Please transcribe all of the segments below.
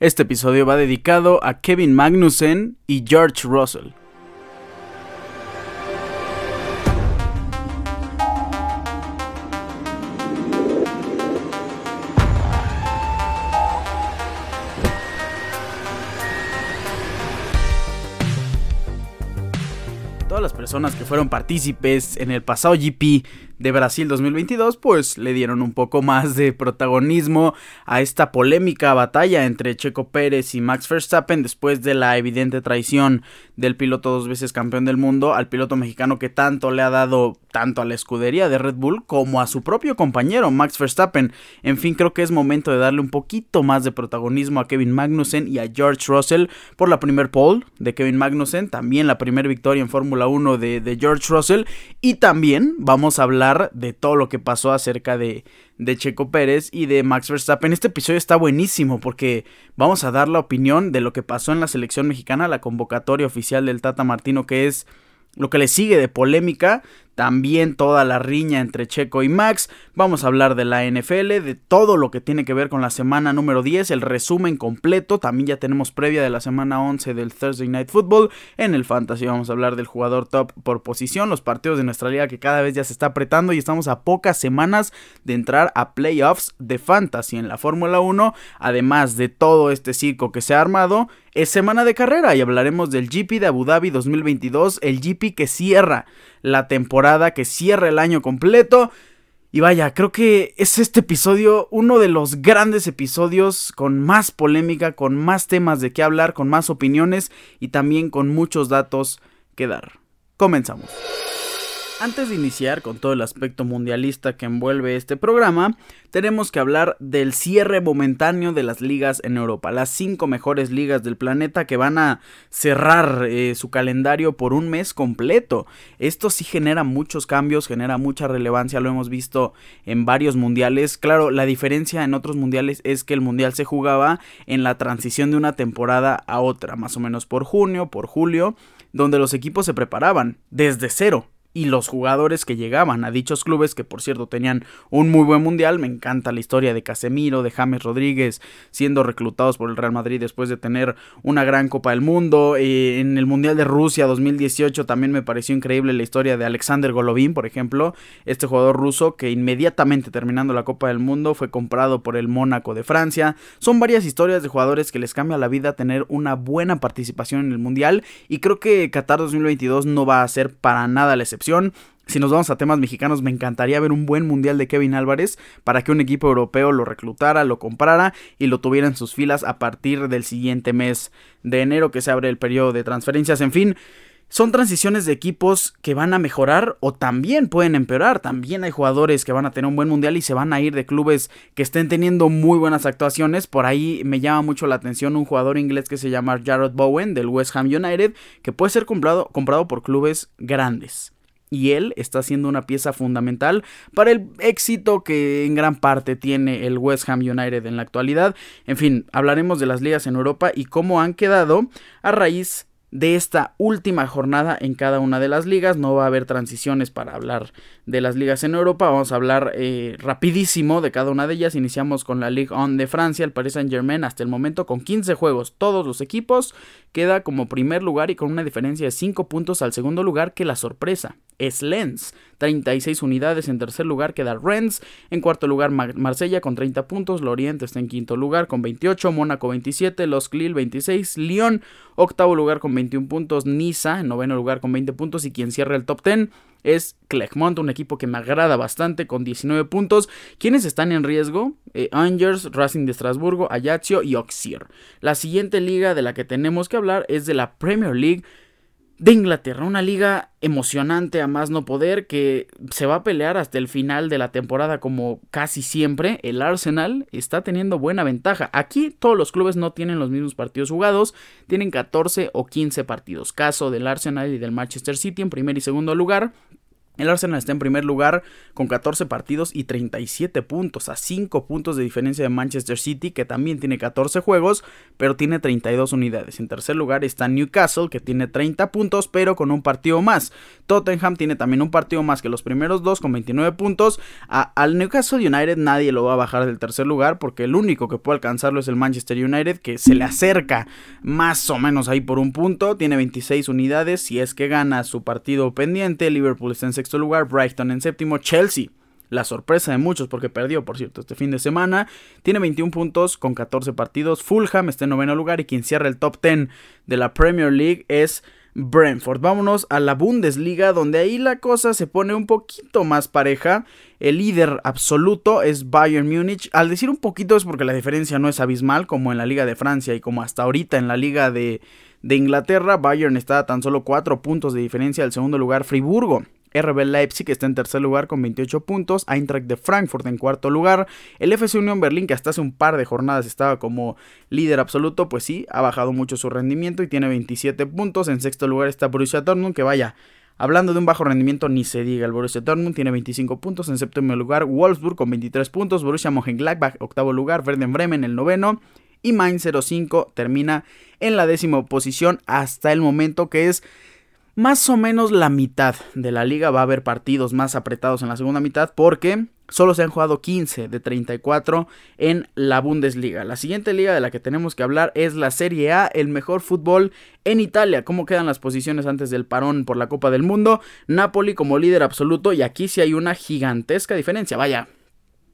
Este episodio va dedicado a Kevin Magnussen y George Russell. Todas las personas que fueron partícipes en el pasado GP de Brasil 2022, pues le dieron un poco más de protagonismo a esta polémica batalla entre Checo Pérez y Max Verstappen después de la evidente traición del piloto dos veces campeón del mundo al piloto mexicano que tanto le ha dado tanto a la escudería de Red Bull como a su propio compañero Max Verstappen. En fin, creo que es momento de darle un poquito más de protagonismo a Kevin Magnussen y a George Russell por la primer pole de Kevin Magnussen, también la primera victoria en Fórmula 1 de, de George Russell y también vamos a hablar de todo lo que pasó acerca de, de Checo Pérez y de Max Verstappen. Este episodio está buenísimo porque vamos a dar la opinión de lo que pasó en la selección mexicana, la convocatoria oficial del Tata Martino, que es lo que le sigue de polémica, también toda la riña entre Checo y Max. Vamos a hablar de la NFL, de todo lo que tiene que ver con la semana número 10, el resumen completo. También ya tenemos previa de la semana 11 del Thursday Night Football. En el Fantasy vamos a hablar del jugador top por posición, los partidos de nuestra liga que cada vez ya se está apretando y estamos a pocas semanas de entrar a playoffs de Fantasy en la Fórmula 1. Además de todo este circo que se ha armado, es semana de carrera y hablaremos del GP de Abu Dhabi 2022, el GP que cierra la temporada, que cierra el año completo. Y vaya, creo que es este episodio uno de los grandes episodios con más polémica, con más temas de qué hablar, con más opiniones y también con muchos datos que dar. Comenzamos. Antes de iniciar con todo el aspecto mundialista que envuelve este programa, tenemos que hablar del cierre momentáneo de las ligas en Europa, las cinco mejores ligas del planeta que van a cerrar eh, su calendario por un mes completo. Esto sí genera muchos cambios, genera mucha relevancia, lo hemos visto en varios mundiales. Claro, la diferencia en otros mundiales es que el mundial se jugaba en la transición de una temporada a otra, más o menos por junio, por julio, donde los equipos se preparaban desde cero y los jugadores que llegaban a dichos clubes, que por cierto tenían un muy buen mundial. Me encanta la historia de Casemiro, de James Rodríguez, siendo reclutados por el Real Madrid después de tener una gran Copa del Mundo. Eh, en el Mundial de Rusia 2018 también me pareció increíble la historia de Alexander Golovin, por ejemplo, este jugador ruso que inmediatamente terminando la Copa del Mundo fue comprado por el Mónaco de Francia. Son varias historias de jugadores que les cambia la vida tener una buena participación en el Mundial y creo que Qatar 2022 no va a ser para nada la excepción si nos vamos a temas mexicanos, me encantaría ver un buen mundial de Kevin Álvarez para que un equipo europeo lo reclutara, lo comprara y lo tuviera en sus filas a partir del siguiente mes de enero que se abre el periodo de transferencias. En fin, son transiciones de equipos que van a mejorar o también pueden empeorar. También hay jugadores que van a tener un buen mundial y se van a ir de clubes que estén teniendo muy buenas actuaciones. Por ahí me llama mucho la atención un jugador inglés que se llama Jared Bowen del West Ham United que puede ser comprado, comprado por clubes grandes y él está siendo una pieza fundamental para el éxito que en gran parte tiene el West Ham United en la actualidad. En fin, hablaremos de las ligas en Europa y cómo han quedado a raíz de esta última jornada en cada una de las ligas. No va a haber transiciones para hablar de las ligas en Europa. Vamos a hablar eh, rapidísimo de cada una de ellas. Iniciamos con la Ligue 1 de Francia, el Paris Saint Germain hasta el momento con 15 juegos. Todos los equipos queda como primer lugar y con una diferencia de 5 puntos al segundo lugar que la sorpresa es Lens. 36 unidades en tercer lugar queda Rennes. En cuarto lugar Marsella con 30 puntos. Lorient está en quinto lugar con 28. Mónaco 27. Los Lille 26. Lyon octavo lugar con 21 puntos. Niza en noveno lugar con 20 puntos. Y quien cierra el top 10 es Clermont, un equipo que me agrada bastante con 19 puntos. ¿Quiénes están en riesgo? Eh, Angers, Racing de Estrasburgo, Ajaccio y Auxerre. La siguiente liga de la que tenemos que hablar es de la Premier League de Inglaterra, una liga emocionante a más no poder que se va a pelear hasta el final de la temporada como casi siempre. El Arsenal está teniendo buena ventaja. Aquí todos los clubes no tienen los mismos partidos jugados, tienen 14 o 15 partidos. Caso del Arsenal y del Manchester City en primer y segundo lugar. El Arsenal está en primer lugar con 14 partidos y 37 puntos, a 5 puntos de diferencia de Manchester City, que también tiene 14 juegos, pero tiene 32 unidades. En tercer lugar está Newcastle, que tiene 30 puntos, pero con un partido más. Tottenham tiene también un partido más que los primeros dos, con 29 puntos. al Newcastle United nadie lo va a bajar del tercer lugar, porque el único que puede alcanzarlo es el Manchester United, que se le acerca más o menos ahí por un punto. Tiene 26 unidades, si es que gana su partido pendiente. Liverpool está en sexto lugar, Brighton en séptimo, Chelsea. La sorpresa de muchos porque perdió, por cierto, este fin de semana. Tiene 21 puntos con 14 partidos. Fulham está en noveno lugar y quien cierra el top 10 de la Premier League es Brentford. Vámonos a la Bundesliga, donde ahí la cosa se pone un poquito más pareja. El líder absoluto es Bayern Múnich. Al decir un poquito es porque la diferencia no es abismal, como en la Liga de Francia y como hasta ahorita en la Liga de, de Inglaterra. Bayern está a tan solo 4 puntos de diferencia del segundo lugar, Friburgo. RB Leipzig está en tercer lugar con 28 puntos, Eintracht de Frankfurt en cuarto lugar, el FC Unión Berlín que hasta hace un par de jornadas estaba como líder absoluto, pues sí, ha bajado mucho su rendimiento y tiene 27 puntos, en sexto lugar está Borussia Dortmund que vaya, Hablando de un bajo rendimiento, ni se diga. El Borussia Dortmund tiene 25 puntos. En séptimo lugar, Wolfsburg con 23 puntos. Borussia Mönchengladbach, octavo lugar. Werder Bremen, el noveno. Y Mainz 05 termina en la décima posición hasta el momento que es más o menos la mitad de la liga. Va a haber partidos más apretados en la segunda mitad porque solo se han jugado 15 de 34 en la Bundesliga. La siguiente liga de la que tenemos que hablar es la Serie A, el mejor fútbol en Italia. ¿Cómo quedan las posiciones antes del parón por la Copa del Mundo? Napoli como líder absoluto y aquí sí hay una gigantesca diferencia. Vaya,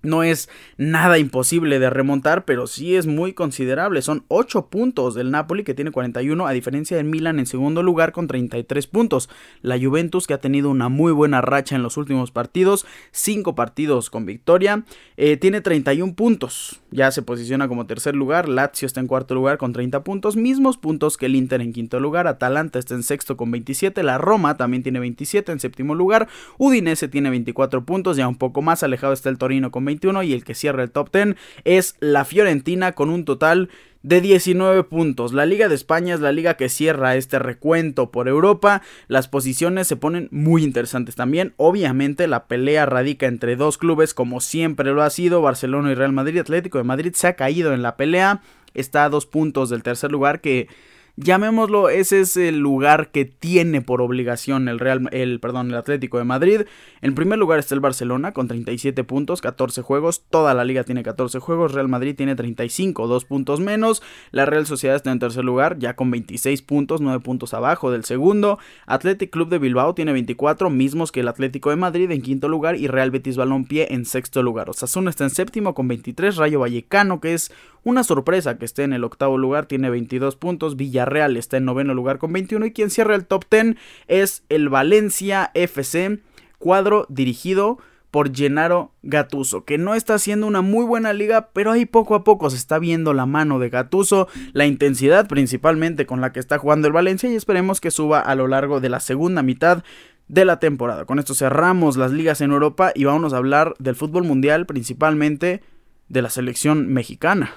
no es nada imposible de remontar, pero sí es muy considerable. Son 8 puntos del Napoli que tiene 41, a diferencia del Milan en segundo lugar con 33 puntos. La Juventus que ha tenido una muy buena racha en los últimos partidos, 5 partidos con victoria, eh, tiene 31 puntos. Ya se posiciona como tercer lugar. Lazio está en cuarto lugar con 30 puntos, mismos puntos que el Inter en quinto lugar. Atalanta está en sexto con 27. La Roma también tiene 27 en séptimo lugar. Udinese tiene 24 puntos, ya un poco más alejado está el Torino con 21 y el que cierra el top 10 es la Fiorentina con un total de 19 puntos. La Liga de España es la liga que cierra este recuento por Europa. Las posiciones se ponen muy interesantes también. Obviamente la pelea radica entre dos clubes como siempre lo ha sido. Barcelona y Real Madrid. Atlético de Madrid se ha caído en la pelea. Está a dos puntos del tercer lugar que llamémoslo, ese es el lugar que tiene por obligación el Real, el, perdón, el Atlético de Madrid. En primer lugar está el Barcelona con 37 puntos, 14 juegos, toda la liga tiene 14 juegos, Real Madrid tiene 35, 2 puntos menos, la Real Sociedad está en tercer lugar, ya con 26 puntos, 9 puntos abajo del segundo, Athletic Club de Bilbao tiene 24, mismos que el Atlético de Madrid en quinto lugar y Real Betis Balompié en sexto lugar. Osasuna está en séptimo con 23, Rayo Vallecano que es una sorpresa que esté en el octavo lugar, tiene 22 puntos. Villarreal está en noveno lugar con 21. Y quien cierra el top 10 es el Valencia FC, cuadro dirigido por Gennaro Gatuso, que no está haciendo una muy buena liga, pero ahí poco a poco se está viendo la mano de Gatuso, la intensidad principalmente con la que está jugando el Valencia y esperemos que suba a lo largo de la segunda mitad de la temporada. Con esto cerramos las ligas en Europa y vamos a hablar del fútbol mundial principalmente de la selección mexicana.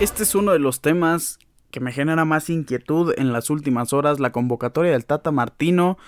Este es uno de los temas que me genera más inquietud en las últimas horas, la convocatoria del Tata Martino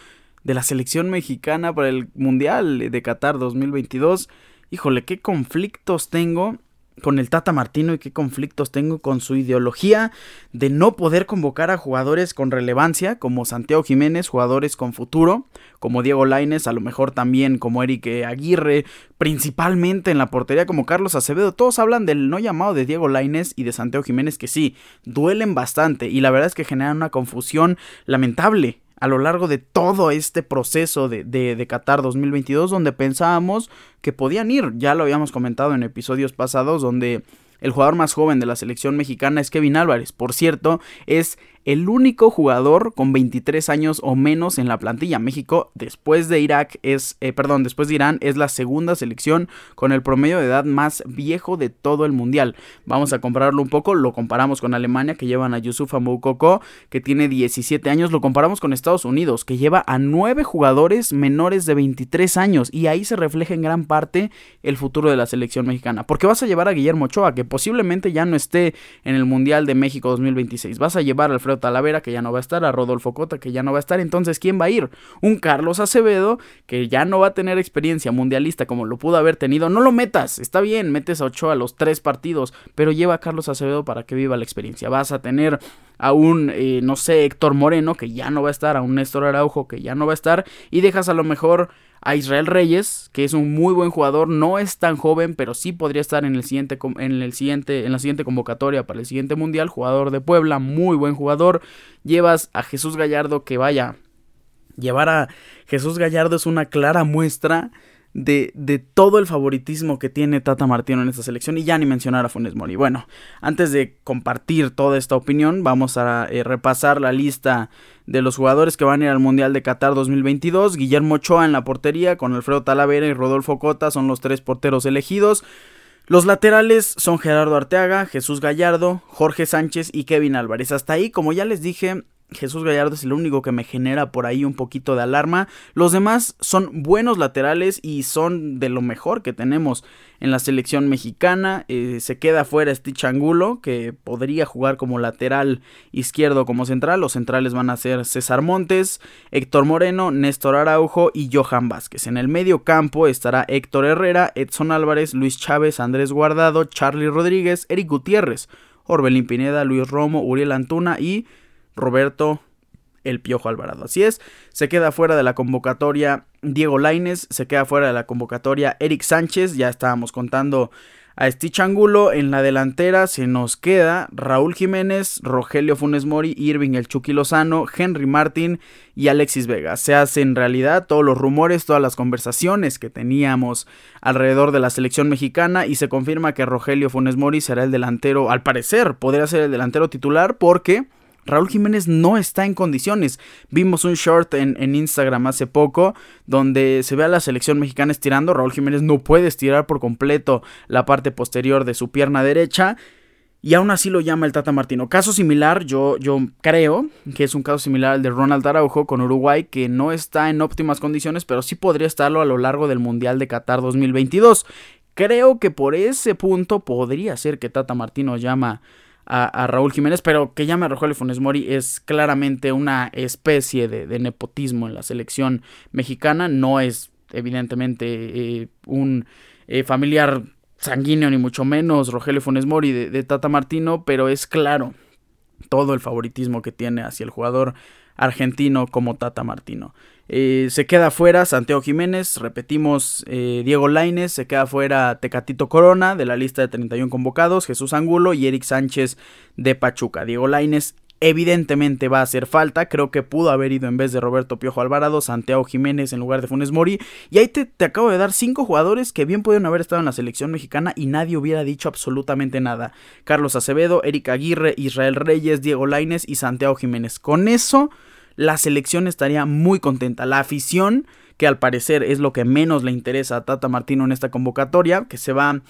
de la selección mexicana para el Mundial de Qatar 2022 híjole, qué conflictos tengo con el Tata Martino y qué conflictos tengo con su ideología de no poder convocar a jugadores con relevancia como Santiago Jiménez, jugadores con futuro, como Diego Laines, a lo mejor también como Eric Aguirre, principalmente en la portería como Carlos Acevedo. Todos hablan del no llamado de Diego Laines y de Santiago Jiménez que sí, duelen bastante y la verdad es que generan una confusión lamentable a lo largo de todo este proceso de, de, Qatar 2022 donde pensábamos que podían ir. Ya lo habíamos comentado en episodios pasados donde el jugador más joven de la selección mexicana es Kevin Álvarez. Por cierto, es el único jugador con 23 años o menos en la plantilla. México, después de Irak, es, eh, perdón, después de Irán, es la segunda selección con el promedio de edad más viejo de todo el mundial. Vamos a compararlo un poco, lo comparamos con Alemania, que llevan a Yusuf Moukoko, que tiene 17 años, lo comparamos con Estados Unidos, que lleva a 9 jugadores menores de 23 años, y ahí se refleja en gran parte el futuro de la selección mexicana, porque vas a llevar a Guillermo Ochoa, que posiblemente ya no esté en el Mundial de México 2026, vas a llevar a Alfredo Talavera, que ya no va a estar, a Rodolfo Cota, que ya no va a estar, entonces ¿quién va a ir? Un Carlos Acevedo, que ya no va a tener experiencia mundialista como lo pudo haber tenido, no lo metas, está bien, metes a Ochoa a los tres partidos, pero lleva a Carlos Acevedo para que viva la experiencia, vas a tener a un, eh, no sé, Héctor Moreno, que ya no va a estar, a un Néstor Araujo, que ya no va a estar, y dejas a lo mejor a Israel Reyes, que es un muy buen jugador, no es tan joven, pero sí podría estar en el siguiente en el siguiente en la siguiente convocatoria para el siguiente mundial, jugador de Puebla, muy buen jugador. Llevas a Jesús Gallardo que vaya llevar a Jesús Gallardo es una clara muestra de, de, todo el favoritismo que tiene Tata Martino en esta selección y ya ni mencionar a Funes Mori. Bueno, antes de compartir toda esta opinión, vamos a eh, repasar la lista de los jugadores que van a ir al Mundial de Qatar 2022. Guillermo Ochoa en la portería, con Alfredo Talavera y Rodolfo Cota son los tres porteros elegidos. Los laterales son Gerardo Arteaga, Jesús Gallardo, Jorge Sánchez y Kevin Álvarez. Hasta ahí, como ya les dije, Jesús Gallardo es el único que me genera por ahí un poquito de alarma. Los demás son buenos laterales y son de lo mejor que tenemos en la selección mexicana. Eh, se queda fuera Stitch Angulo, que podría jugar como lateral izquierdo como central. Los centrales van a ser César Montes, Héctor Moreno, Néstor Araujo y Johan Vázquez. En el medio campo estará Héctor Herrera, Edson Álvarez, Luis Chávez, Andrés Guardado, Charlie Rodríguez, Eric Gutiérrez, Orbelín Pineda, Luis Romo, Uriel Antuna y Roberto El Piojo Alvarado. Así es, se queda fuera de la convocatoria Diego Laines, se queda fuera de la convocatoria Eric Sánchez, ya estábamos contando a Stitch Angulo. En la delantera se nos queda Raúl Jiménez, Rogelio Funes Mori, Irving El Chucky Lozano, Henry Martin y Alexis Vega. Se hacen realidad todos los rumores, todas las conversaciones que teníamos alrededor de la selección mexicana y se confirma que Rogelio Funes Mori será el delantero, al parecer podría ser el delantero titular porque Raúl Jiménez no está en condiciones. Vimos un short en, Instagram hace poco donde se ve a la selección mexicana estirando. Raúl Jiménez no puede estirar por completo la parte posterior de su pierna derecha. Y aún así lo llama el Tata Martino. Caso similar, yo, yo creo que es un caso similar al de Ronald Araujo con Uruguay, que no está en óptimas condiciones, pero sí podría estarlo a lo largo del Mundial de Qatar 2022. Creo que por ese punto podría ser que Tata Martino llama a, Raúl Jiménez, pero que llame a Rogelio Funes Mori es claramente una especie de, nepotismo en la selección mexicana, no es evidentemente eh, un eh, familiar sanguíneo ni mucho menos Rogelio Funes Mori de Tata Martino, pero es claro todo el favoritismo que tiene hacia el jugador argentino como Tata Martino. Eh, se queda fuera Santiago Jiménez, repetimos eh, Diego Laines, se queda fuera Tecatito Corona de la lista de 31 convocados, Jesús Angulo y Eric Sánchez de Pachuca. Diego Laines evidentemente va a hacer falta. Creo que pudo haber ido en vez de Roberto Piojo Alvarado, Santiago Jiménez en lugar de Funes Mori. Y ahí te, te, acabo de dar cinco jugadores que bien pudieron haber estado en la selección mexicana y nadie hubiera dicho absolutamente nada. Carlos Acevedo, Eric Aguirre, Israel Reyes, Diego Laines y Santiago Jiménez. Con eso la selección estaría muy contenta. La afición, que al parecer es lo que menos le interesa a Tata Martino en esta convocatoria, que se va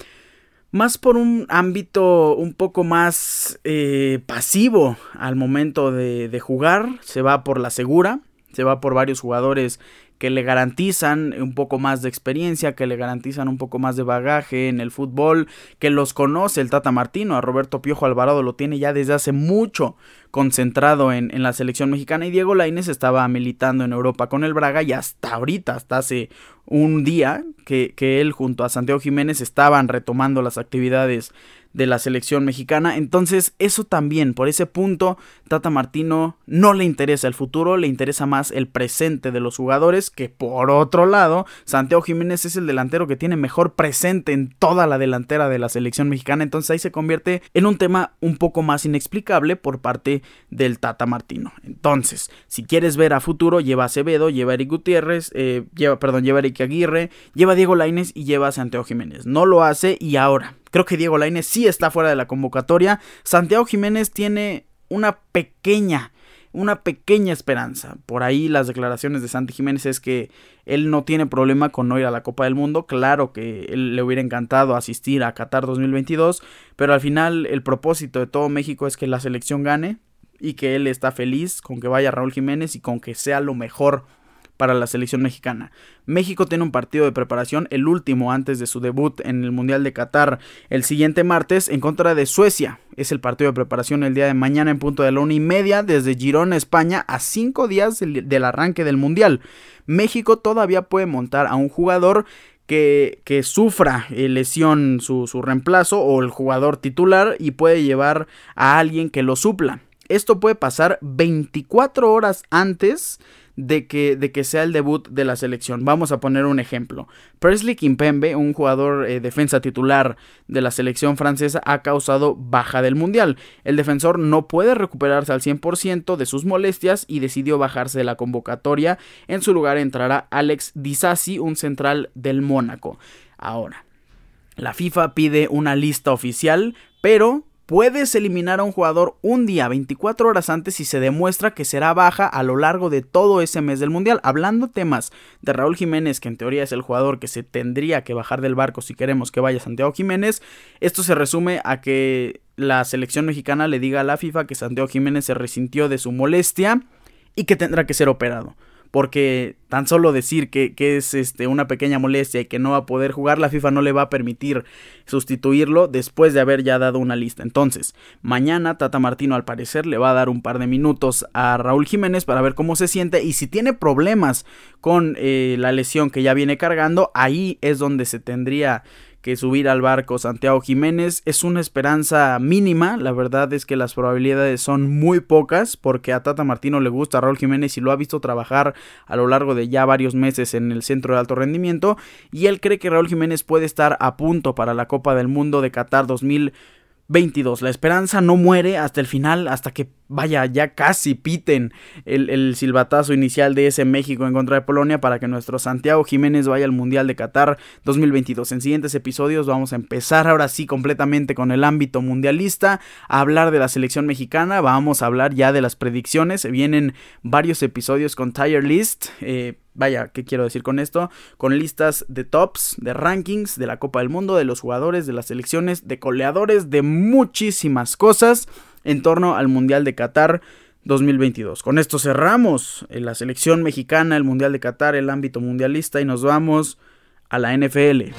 más por un ámbito un poco más eh, pasivo al momento de, de jugar, se va por la segura, se va por varios jugadores que le garantizan un poco más de experiencia, que le garantizan un poco más de bagaje en el fútbol, que los conoce el Tata Martino, a Roberto Piojo Alvarado lo tiene ya desde hace mucho concentrado en, la selección mexicana y Diego Lainez estaba militando en Europa con el Braga y hasta ahorita, hasta hace un día que, que él junto a Santiago Jiménez estaban retomando las actividades de la selección mexicana. Entonces, eso también, por ese punto, Tata Martino no le interesa el futuro, le interesa más el presente de los jugadores, que por otro lado, Santiago Jiménez es el delantero que tiene mejor presente en toda la delantera de la selección mexicana. Entonces ahí se convierte en un tema un poco más inexplicable por parte del Tata Martino. Entonces, si quieres ver a futuro, lleva a Acevedo, lleva a Eric Gutiérrez, eh, lleva, perdón, lleva a Eric Aguirre, lleva a Diego Laines y lleva a Santiago Jiménez. No lo hace y ahora Creo que Diego Lainez sí está fuera de la convocatoria. Santiago Jiménez tiene una pequeña, una pequeña esperanza. Por ahí las declaraciones de Santi Jiménez es que él no tiene problema con no ir a la Copa del Mundo. Claro que él le hubiera encantado asistir a Qatar 2022, pero al final el propósito de todo México es que la selección gane y que él está feliz con que vaya Raúl Jiménez y con que sea lo mejor para la selección mexicana. México tiene un partido de preparación, el último antes de su debut en el Mundial de Qatar el siguiente martes en contra de Suecia. Es el partido de preparación el día de mañana en punto de la una y media desde Girona, España, a cinco días del, arranque del Mundial. México todavía puede montar a un jugador que, que, sufra eh, lesión su, su, reemplazo o el jugador titular y puede llevar a alguien que lo supla. Esto puede pasar 24 horas antes de que, de que sea el debut de la selección. Vamos a poner un ejemplo. Presley Kimpembe, un jugador eh, defensa titular de la selección francesa, ha causado baja del Mundial. El defensor no puede recuperarse al 100% de sus molestias y decidió bajarse de la convocatoria. En su lugar entrará Alex Disasi, un central del Mónaco. Ahora, la FIFA pide una lista oficial, pero Puedes eliminar a un jugador un día, 24 horas antes, si se demuestra que será baja a lo largo de todo ese mes del Mundial. Hablando temas de Raúl Jiménez, que en teoría es el jugador que se tendría que bajar del barco si queremos que vaya Santiago Jiménez, esto se resume a que la selección mexicana le diga a la FIFA que Santiago Jiménez se resintió de su molestia y que tendrá que ser operado porque tan solo decir que, es este, una pequeña molestia y que no va a poder jugar, la FIFA no le va a permitir sustituirlo después de haber ya dado una lista. Entonces, mañana Tata Martino al parecer le va a dar un par de minutos a Raúl Jiménez para ver cómo se siente y si tiene problemas con eh, la lesión que ya viene cargando, ahí es donde se tendría que subir al barco Santiago Jiménez es una esperanza mínima, la verdad es que las probabilidades son muy pocas porque a Tata Martino le gusta a Raúl Jiménez y lo ha visto trabajar a lo largo de ya varios meses en el centro de alto rendimiento y él cree que Raúl Jiménez puede estar a punto para la Copa del Mundo de Qatar 2020 22. La esperanza no muere hasta el final, hasta que vaya, ya casi piten el, silbatazo inicial de ese México en contra de Polonia para que nuestro Santiago Jiménez vaya al Mundial de Qatar 2022. En siguientes episodios vamos a empezar ahora sí completamente con el ámbito mundialista, a hablar de la selección mexicana, vamos a hablar ya de las predicciones, vienen varios episodios con Tire List. Eh, vaya, ¿qué quiero decir con esto? Con listas de tops, de rankings, de la Copa del Mundo, de los jugadores, de las selecciones, de coleadores, de muchísimas cosas en torno al Mundial de Qatar 2022. Con esto cerramos la selección mexicana, el Mundial de Qatar, el ámbito mundialista y nos vamos a la NFL.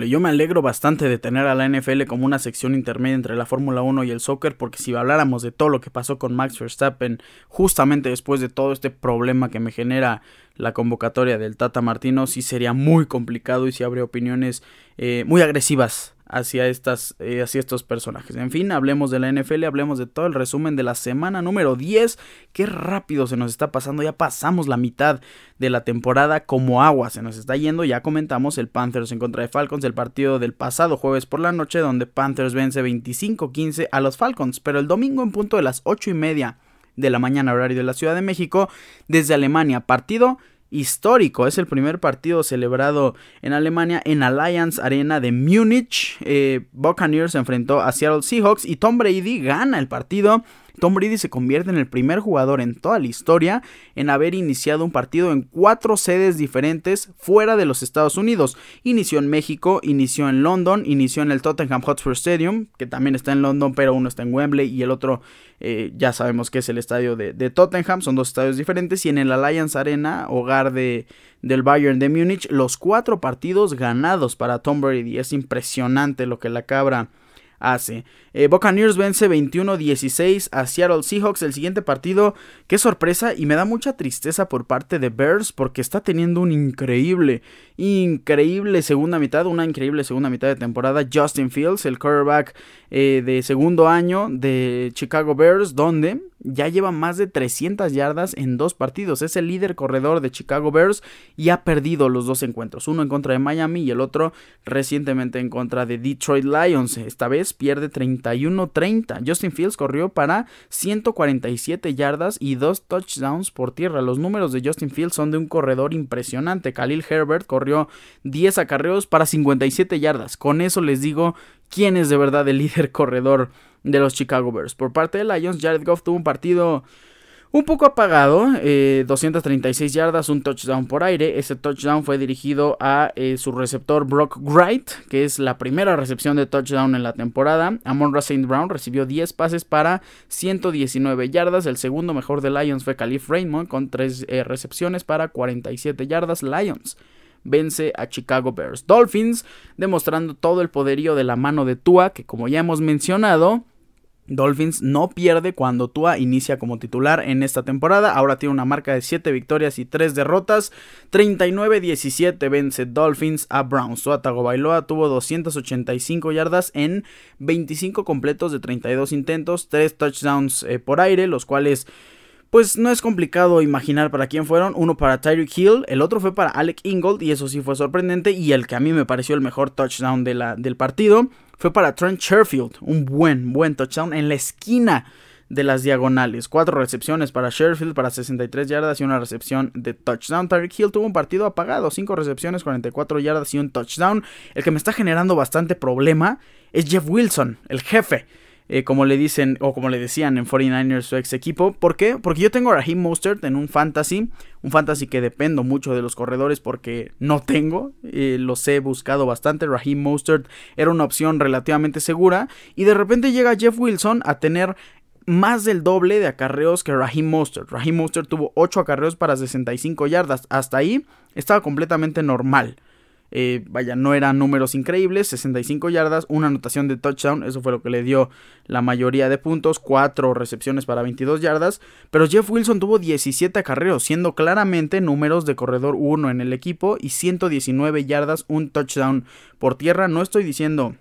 yo me alegro bastante de tener a la NFL como una sección intermedia entre la Fórmula 1 y el soccer, porque si habláramos de todo lo que pasó con Max Verstappen, justamente después de todo este problema que me genera la convocatoria del Tata Martino, sí sería muy complicado y sí habría opiniones eh, muy agresivas hacia, estas, eh, hacia estos personajes. En fin, hablemos de la NFL, hablemos de todo el resumen de la semana número 10. Qué rápido se nos está pasando, ya pasamos la mitad de la temporada como agua, se nos está yendo. Ya comentamos el Panthers en contra de Falcons, el partido del pasado jueves por la noche, donde Panthers vence 25-15 a los Falcons, pero el domingo en punto de las 8 y media de la mañana horario de la Ciudad de México, desde Alemania, partido histórico. Es el primer partido celebrado en Alemania en Allianz Arena de Múnich. Eh, Buccaneers se enfrentó a Seattle Seahawks y Tom Brady gana el partido Tom Brady se convierte en el primer jugador en toda la historia en haber iniciado un partido en cuatro sedes diferentes fuera de los Estados Unidos. Inició en México, inició en London, inició en el Tottenham Hotspur Stadium, que también está en London, pero uno está en Wembley y el otro eh, ya sabemos que es el estadio de, Tottenham, son dos estadios diferentes, y en el Allianz Arena, hogar de, del Bayern de Múnich, los cuatro partidos ganados para Tom Brady. Es impresionante lo que la cabra hace. Eh, Buccaneers vence 21-16 a Seattle Seahawks. El siguiente partido, qué sorpresa y me da mucha tristeza por parte de Bears porque está teniendo un increíble, increíble segunda mitad, una increíble segunda mitad de temporada. Justin Fields, el quarterback eh, de segundo año de Chicago Bears, donde ya lleva más de 300 yardas en dos partidos. Es el líder corredor de Chicago Bears y ha perdido los dos encuentros. Uno en contra de Miami y el otro recientemente en contra de Detroit Lions. Esta vez pierde 31-30. Justin Fields corrió para 147 yardas y dos touchdowns por tierra. Los números de Justin Fields son de un corredor impresionante. Khalil Herbert corrió 10 acarreos para 57 yardas. Con eso les digo quién es de verdad el líder corredor de los Chicago Bears. Por parte de Lions, Jared Goff tuvo un partido un poco apagado, 236 eh, yardas, un touchdown por aire. Ese touchdown fue dirigido a eh, su receptor Brock Wright, que es la primera recepción de touchdown en la temporada. Amon St. Brown recibió 10 pases para 119 yardas. El segundo mejor de Lions fue Calif Raymond con 3 eh, recepciones para 47 yardas. Lions vence a Chicago Bears. Dolphins demostrando todo el poderío de la mano de Tua, que como ya hemos mencionado, Dolphins no pierde cuando Tua inicia como titular en esta temporada. Ahora tiene una marca de 7 victorias y 3 derrotas. 39-17 vence Dolphins a Browns. Tua Tagovailoa tuvo 285 yardas en 25 completos de 32 intentos, 3 touchdowns eh, por aire, los cuales pues no es complicado imaginar para quién fueron. Uno para Tyreek Hill, el otro fue para Alec Ingold y eso sí fue sorprendente. Y el que a mí me pareció el mejor touchdown de la, del partido fue para Trent Sherfield. Un buen, buen touchdown en la esquina de las diagonales. Cuatro recepciones para Sherfield para 63 yardas y una recepción de touchdown. Tyreek Hill tuvo un partido apagado, cinco recepciones, 44 yardas y un touchdown. El que me está generando bastante problema es Jeff Wilson, el jefe. Eh, como le dicen o como le decían en 49ers su ex equipo. ¿Por qué? Porque yo tengo a Raheem Mostert en un fantasy, un fantasy que dependo mucho de los corredores porque no tengo, eh, los he buscado bastante. Raheem Mostert era una opción relativamente segura y de repente llega Jeff Wilson a tener más del doble de acarreos que Raheem Mostert. Raheem Mostert tuvo 8 acarreos para 65 yardas. Hasta ahí estaba completamente normal. Eh, vaya, no eran números increíbles, 65 yardas, una anotación de touchdown, eso fue lo que le dio la mayoría de puntos, 4 recepciones para 22 yardas, pero Jeff Wilson tuvo 17 acarreos, siendo claramente números de corredor 1 en el equipo y 119 yardas, un touchdown por tierra. No estoy diciendo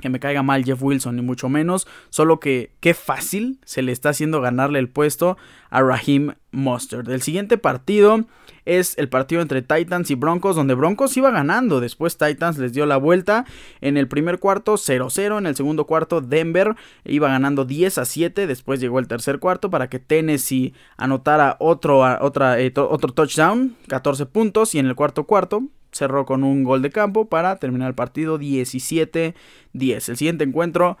que me caiga mal Jeff Wilson, ni mucho menos. Solo que qué fácil se le está haciendo ganarle el puesto a Raheem Mustard. El siguiente partido es el partido entre Titans y Broncos, donde Broncos iba ganando. Después Titans les dio la vuelta. En el primer cuarto 0-0. En el segundo cuarto Denver iba ganando 10 a 7. Después llegó el tercer cuarto para que Tennessee anotara otro, eh, otro touchdown, 14 puntos. Y en el cuarto cuarto cerró con un gol de campo para terminar el partido 17-10. El siguiente encuentro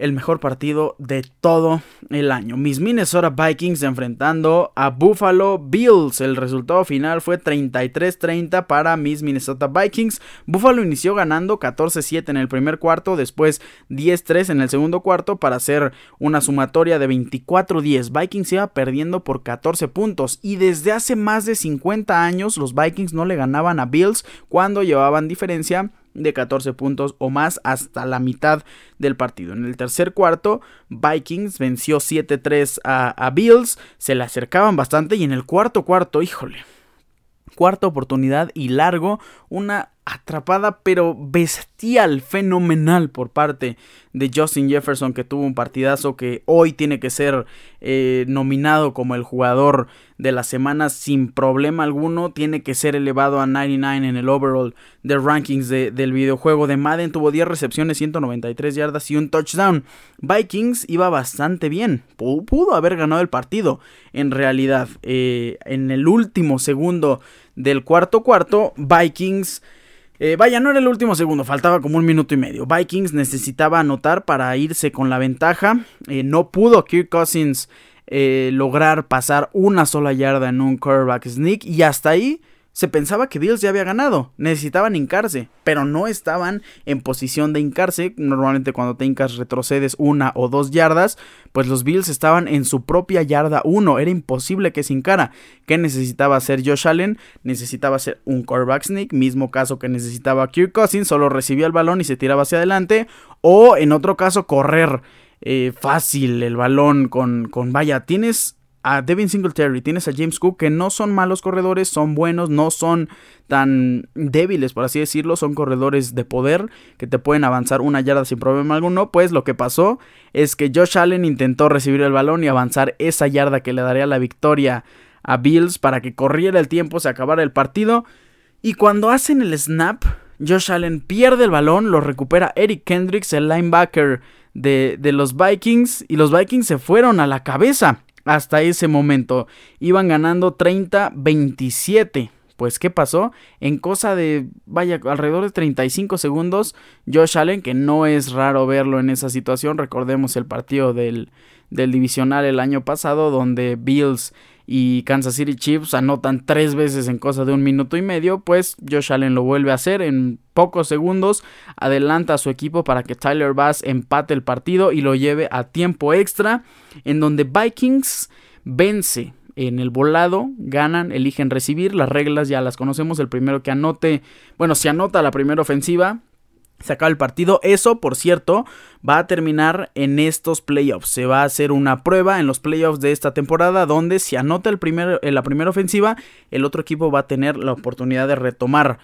el mejor partido de todo el año. Mis Minnesota Vikings enfrentando a Buffalo Bills. El resultado final fue 33-30 para mis Minnesota Vikings. Buffalo inició ganando 14-7 en el primer cuarto, después 10-3 en el segundo cuarto para hacer una sumatoria de 24-10. Vikings iba perdiendo por 14 puntos y desde hace más de 50 años los Vikings no le ganaban a Bills cuando llevaban diferencia de 14 puntos o más hasta la mitad del partido. En el tercer cuarto, Vikings venció 7-3 a, a, Bills, se le acercaban bastante y en el cuarto cuarto, híjole, cuarta oportunidad y largo, una atrapada pero bestial, fenomenal por parte de Justin Jefferson que tuvo un partidazo que hoy tiene que ser eh, nominado como el jugador de la semana sin problema alguno, tiene que ser elevado a 99 en el overall de rankings del videojuego de Madden, tuvo 10 recepciones, 193 yardas y un touchdown. Vikings iba bastante bien, pudo haber ganado el partido en realidad. Eh, en el último segundo del cuarto cuarto, Vikings eh, vaya, no era el último segundo, faltaba como un minuto y medio. Vikings necesitaba anotar para irse con la ventaja. Eh, no pudo Kirk Cousins eh, lograr pasar una sola yarda en un quarterback sneak. Y hasta ahí se pensaba que Bills ya había ganado, necesitaban hincarse, pero no estaban en posición de hincarse. Normalmente cuando te hincas retrocedes una o dos yardas, pues los Bills estaban en su propia yarda 1, era imposible que se hincara. ¿Qué necesitaba hacer Josh Allen? Necesitaba hacer un quarterback sneak, mismo caso que necesitaba Kirk Cousins, solo recibía el balón y se tiraba hacia adelante, o en otro caso correr. Eh, fácil el balón con, con vaya, tienes a Devin Singletary, tienes a James Cook, que no son malos corredores, son buenos, no son tan débiles, por así decirlo, son corredores de poder que te pueden avanzar una yarda sin problema alguno. Pues lo que pasó es que Josh Allen intentó recibir el balón y avanzar esa yarda que le daría la victoria a Bills para que corriera el tiempo, se acabara el partido. Y cuando hacen el snap, Josh Allen pierde el balón, lo recupera Eric Kendricks, el linebacker de, de los Vikings, y los Vikings se fueron a la cabeza hasta ese momento. Iban ganando 30-27 Pues, ¿qué pasó? En cosa de, vaya, alrededor de 35 segundos, Josh Allen, que no es raro verlo en esa situación, recordemos el partido del, del divisional el año pasado, donde Bills y Kansas City Chiefs anotan tres veces en cosa de un minuto y medio, pues Josh Allen lo vuelve a hacer en pocos segundos, adelanta a su equipo para que Tyler Bass empate el partido y lo lleve a tiempo extra, en donde Vikings vence en el volado, ganan, eligen recibir, las reglas ya las conocemos, el primero que anote, bueno, si anota la primera ofensiva, se acaba el partido. Eso, por cierto, va a terminar en estos playoffs. Se va a hacer una prueba en los playoffs de esta temporada donde si anota el primer, la primera ofensiva, el otro equipo va a tener la oportunidad de retomar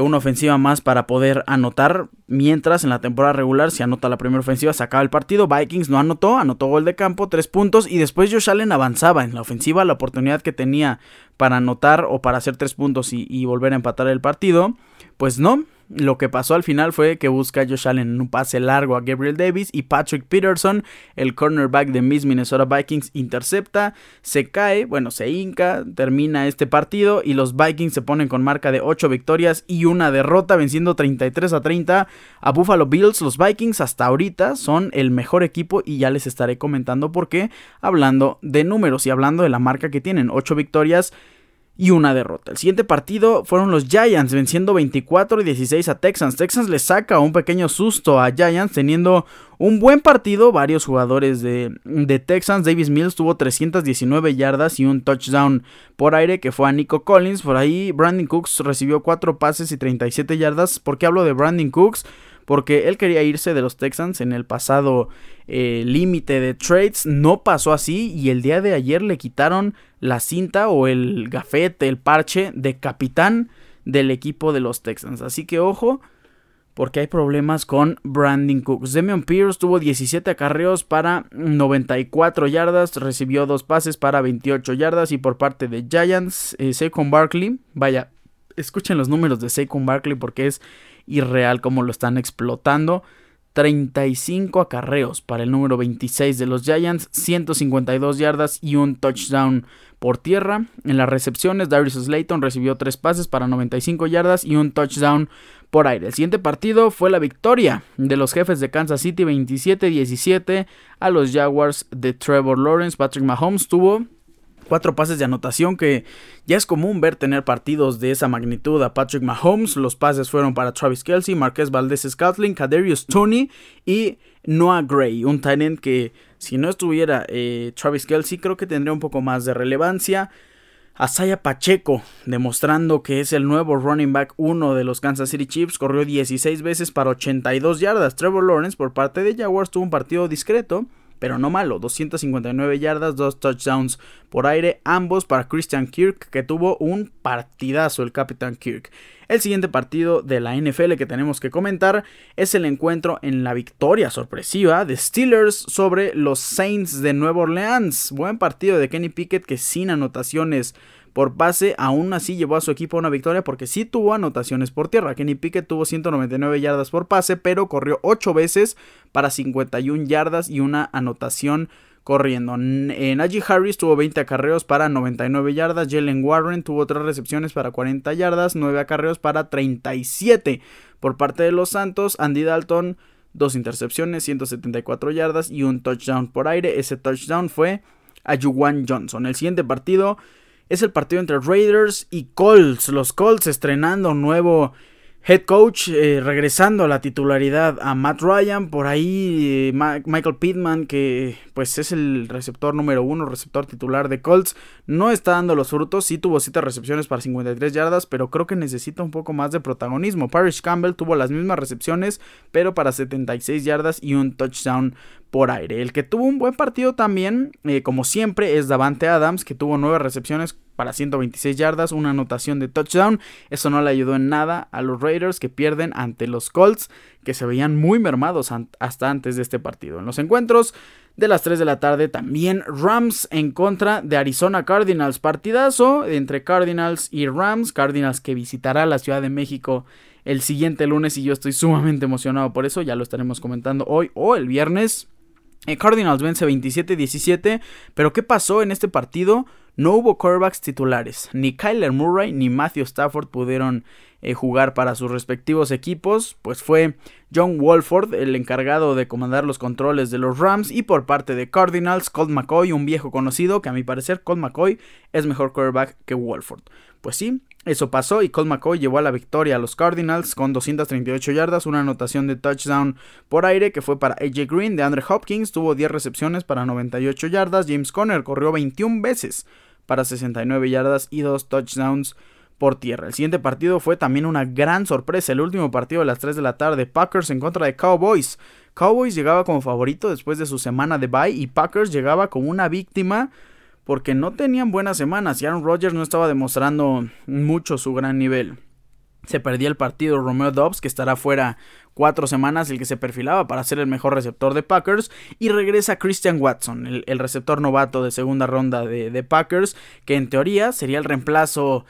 una ofensiva más para poder anotar. Mientras en la temporada regular, si anota la primera ofensiva, se acaba el partido. Vikings no anotó, anotó gol de campo, tres puntos. Y después Josh Allen avanzaba en la ofensiva. La oportunidad que tenía para anotar o para hacer tres puntos y volver a empatar el partido. Pues no, lo que pasó al final fue que busca Josh Allen en un pase largo a Gabriel Davis y Patrick Peterson, el cornerback de Miss Minnesota Vikings, intercepta, se cae, bueno, se hinca, termina este partido y los Vikings se ponen con marca de 8 victorias y una derrota, venciendo 33 a 30 a Buffalo Bills. Los Vikings hasta ahorita son el mejor equipo y ya les estaré comentando por qué, hablando de números y hablando de la marca que tienen, 8 victorias y una derrota. El siguiente partido fueron los Giants venciendo 24 y 16 a Texans. Texans le saca un pequeño susto a Giants teniendo un buen partido. Varios jugadores de, de, Texans. Davis Mills tuvo 319 yardas y un touchdown por aire que fue a Nico Collins. Por ahí Brandon Cooks recibió 4 pases y 37 yardas. ¿Por qué hablo de Brandon Cooks? Porque él quería irse de los Texans en el pasado eh, límite de trades. No pasó así y el día de ayer le quitaron la cinta o el gafete, el parche de capitán del equipo de los Texans. Así que ojo, porque hay problemas con Brandon Cooks. Demian Pierce tuvo 17 acarreos para 94 yardas, recibió dos pases para 28 yardas y por parte de Giants, eh, Barkley, vaya, escuchen los números de Saquon Barkley porque es irreal como lo están explotando. 35 acarreos para el número 26 de los Giants, 152 yardas y un touchdown por tierra. En las recepciones, Darius Slayton recibió 3 pases para 95 yardas y un touchdown por aire. El siguiente partido fue la victoria de los jefes de Kansas City 27-17 a los Jaguars de Trevor Lawrence. Patrick Mahomes tuvo cuatro pases de anotación que ya es común ver tener partidos de esa magnitud a Patrick Mahomes. Los pases fueron para Travis Kelsey, Marquez Valdez Scotland, Kadarius Tony y Noah Gray, un talent que si no estuviera eh, Travis Kelsey creo que tendría un poco más de relevancia. Asaya Pacheco, demostrando que es el nuevo running back 1 de los Kansas City Chiefs, corrió 16 veces para 82 yardas. Trevor Lawrence por parte de Jaguars tuvo un partido discreto, pero no malo, 259 yardas, dos touchdowns por aire, ambos para Christian Kirk, que tuvo un partidazo el Capitán Kirk. El siguiente partido de la NFL que tenemos que comentar es el encuentro en la victoria sorpresiva de Steelers sobre los Saints de Nueva Orleans. Buen partido de Kenny Pickett que sin anotaciones por pase, aún así llevó a su equipo a una victoria porque sí tuvo anotaciones por tierra. Kenny Pickett tuvo 199 yardas por pase, pero corrió 8 veces para 51 yardas y una anotación corriendo. Najee Harris tuvo 20 acarreos para 99 yardas. Jalen Warren tuvo 3 recepciones para 40 yardas, 9 acarreos para 37. Por parte de los Santos, Andy Dalton, 2 intercepciones, 174 yardas y un touchdown por aire. Ese touchdown fue a Juwan Johnson. El siguiente partido es el partido entre Raiders y Colts. Los Colts estrenando un nuevo head coach, eh, regresando a la titularidad a Matt Ryan. Por ahí eh, Michael Pittman, que pues es el receptor número uno, receptor titular de Colts, no está dando los frutos. Sí tuvo 7 recepciones para 53 yardas, pero creo que necesita un poco más de protagonismo. Parrish Campbell tuvo las mismas recepciones, pero para 76 yardas y un touchdown por aire. El que tuvo un buen partido también, eh, como siempre, es Davante Adams, que tuvo 9 recepciones para 126 yardas, una anotación de touchdown. Eso no le ayudó en nada a los Raiders que pierden ante los Colts, que se veían muy mermados hasta antes de este partido. En los encuentros de las 3 de la tarde también Rams en contra de Arizona Cardinals. Partidazo entre Cardinals y Rams. Cardinals que visitará la Ciudad de México el siguiente lunes y yo estoy sumamente emocionado por eso. Ya lo estaremos comentando hoy o el viernes. Eh, Cardinals vence 27-17, pero ¿qué pasó en este partido? No hubo quarterbacks titulares, ni Kyler Murray ni Matthew Stafford pudieron eh, jugar para sus respectivos equipos, pues fue John Wolford el encargado de comandar los controles de los Rams y por parte de Cardinals, Colt McCoy, un viejo conocido que a mi parecer Colt McCoy es mejor quarterback que Wolford. Pues sí, eso pasó y Colt McCoy llevó a la victoria a los Cardinals con 238 yardas, una anotación de touchdown por aire que fue para AJ Green, de Andre Hopkins tuvo 10 recepciones para 98 yardas, James Conner corrió 21 veces para 69 yardas y 2 touchdowns por tierra. El siguiente partido fue también una gran sorpresa, el último partido de las 3 de la tarde, Packers en contra de Cowboys. Cowboys llegaba como favorito después de su semana de bye y Packers llegaba como una víctima porque no tenían buenas semanas y Aaron Rodgers no estaba demostrando mucho su gran nivel. Se perdía el partido Romeo Dobbs, que estará fuera cuatro semanas, el que se perfilaba para ser el mejor receptor de Packers. Y regresa Christian Watson, el, receptor novato de segunda ronda de, Packers, que en teoría sería el reemplazo.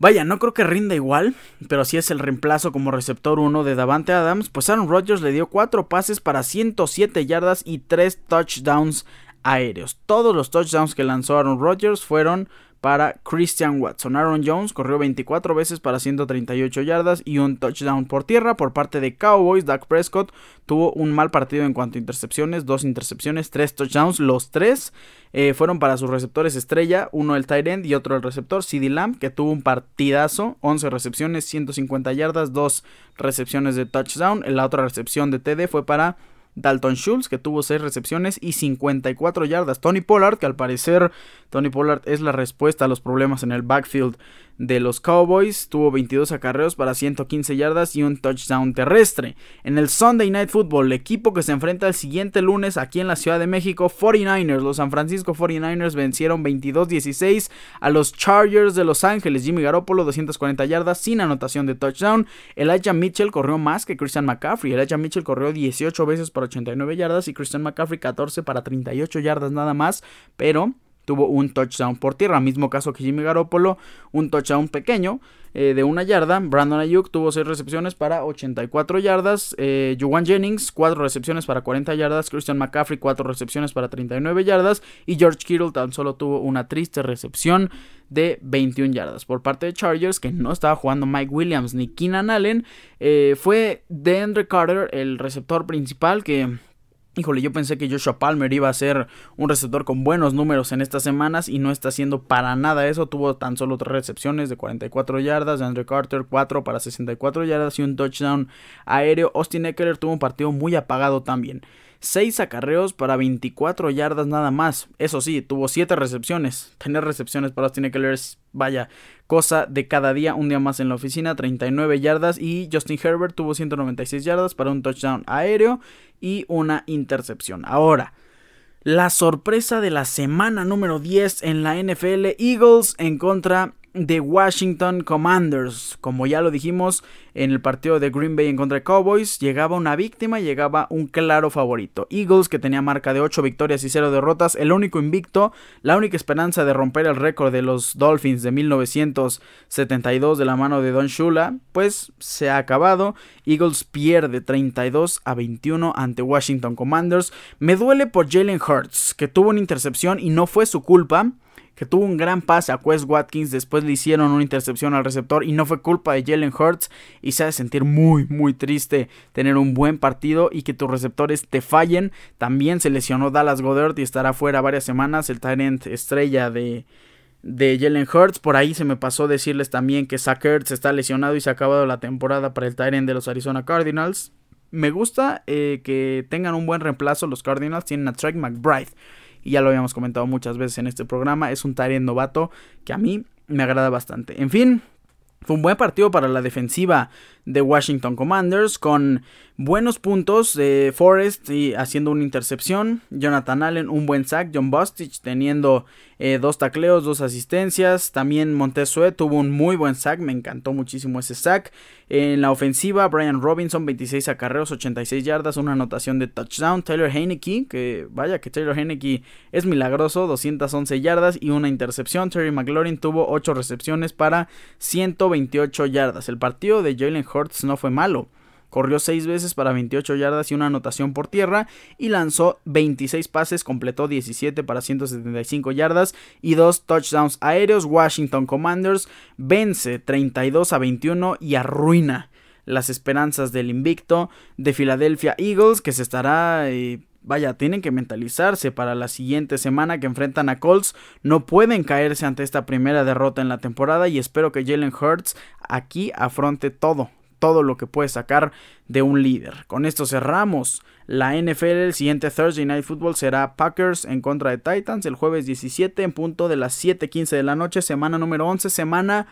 Vaya, no creo que rinda igual, pero si es el reemplazo como receptor 1 de Davante Adams, pues Aaron Rodgers le dio cuatro pases para 107 yardas y 3 touchdowns aéreos. Todos los touchdowns que lanzó Aaron Rodgers fueron para Christian Watson. Aaron Jones corrió 24 veces para 138 yardas y un touchdown por tierra. Por parte de Cowboys, Dak Prescott tuvo un mal partido en cuanto a intercepciones, dos intercepciones, tres touchdowns. Los tres eh, fueron para sus receptores estrella, uno el tight end y otro el receptor, CD Lamb, que tuvo un partidazo, 11 recepciones, 150 yardas, dos recepciones de touchdown. La otra recepción de TD fue para Dalton Schultz, que tuvo 6 recepciones y 54 yardas. Tony Pollard, que al parecer Tony Pollard es la respuesta a los problemas en el backfield de los Cowboys. Tuvo 22 acarreos para 115 yardas y un touchdown terrestre. En el Sunday Night Football, el equipo que se enfrenta el siguiente lunes aquí en la Ciudad de México, 49ers. Los San Francisco 49ers vencieron 22-16 a los Chargers de Los Ángeles. Jimmy Garoppolo, 240 yardas sin anotación de touchdown. Elijah Mitchell corrió más que Christian McCaffrey. Elijah Mitchell corrió 18 veces para 89 yardas y Christian McCaffrey 14 para 38 yardas nada más. Pero tuvo un touchdown por tierra. Mismo caso que Jimmy Garoppolo, un touchdown pequeño eh, de una yarda. Brandon Ayuk tuvo 6 recepciones para 84 yardas. Eh, Jennings, 4 recepciones para 40 yardas. Christian McCaffrey, 4 recepciones para 39 yardas. Y George Kittle tan solo tuvo una triste recepción de 21 yardas. Por parte de Chargers, que no estaba jugando Mike Williams ni Keenan Allen, eh, fue DeAndre Carter el receptor principal que Híjole, yo pensé que Joshua Palmer iba a ser un receptor con buenos números en estas semanas y no está haciendo para nada eso. Tuvo tan solo tres recepciones de 44 yardas, de Andrew Carter 4 para 64 yardas y un touchdown aéreo. Austin Eckler tuvo un partido muy apagado también. 6 acarreos para 24 yardas nada más. Eso sí, tuvo 7 recepciones. Tener recepciones para Austin Eckler es, vaya, cosa de cada día, un día más en la oficina, 39 yardas. Y Justin Herbert tuvo 196 yardas para un touchdown aéreo y una intercepción. Ahora, la sorpresa de la semana número 10 en la NFL, Eagles en contra de Washington Commanders. Como ya lo dijimos en el partido de Green Bay en contra Cowboys, llegaba una víctima, llegaba un claro favorito. Eagles, que tenía marca de 8 victorias y 0 derrotas, el único invicto, la única esperanza de romper el récord de los Dolphins de 1972 de la mano de Don Shula, pues se ha acabado. Eagles pierde 32 a 21 ante Washington Commanders. Me duele por Jalen Hurts, que tuvo una intercepción y no fue su culpa que tuvo un gran pase a Quest Watkins, después le hicieron una intercepción al receptor y no fue culpa de Jalen Hurts y se ha de sentir muy muy triste tener un buen partido y que tus receptores te fallen. También se lesionó Dallas Goddard y estará fuera varias semanas, el talent estrella de de Jalen Hurts. Por ahí se me pasó decirles también que Zach Ertz está lesionado y se ha acabado la temporada para el Tyrant de los Arizona Cardinals. Me gusta eh, que tengan un buen reemplazo los Cardinals. Tienen a Trey McBride y ya lo habíamos comentado muchas veces en este programa, es un Tyrant novato que a mí me agrada bastante. En fin, fue un buen partido para la defensiva de Washington Commanders con buenos puntos de Forrest y haciendo una intercepción, Jonathan Allen un buen sack, John Bostich teniendo eh, dos tacleos, dos asistencias, también Montesue tuvo un muy buen sack, me encantó muchísimo ese sack. En la ofensiva, Brian Robinson 26 acarreos, 86 yardas, una anotación de touchdown, Taylor Heineke, que vaya que Taylor Heineke es milagroso, 211 yardas y una intercepción, Terry McLaurin tuvo 8 recepciones para 128 yardas. El partido de Jalen Hurts no fue malo. Corrió 6 veces para 28 yardas y una anotación por tierra y lanzó 26 pases, completó 17 para 175 yardas y dos touchdowns aéreos. Washington Commanders vence 32 a 21 y arruina las esperanzas del invicto de Philadelphia Eagles que se estará eh, vaya, tienen que mentalizarse para la siguiente semana que enfrentan a Colts. No pueden caerse ante esta primera derrota en la temporada y espero que Jalen Hurts aquí afronte todo, todo lo que puede sacar de un líder. Con esto cerramos la NFL. El siguiente Thursday Night Football será Packers en contra de Titans el jueves 17 en punto de las 7:15 de la noche, semana número 11, semana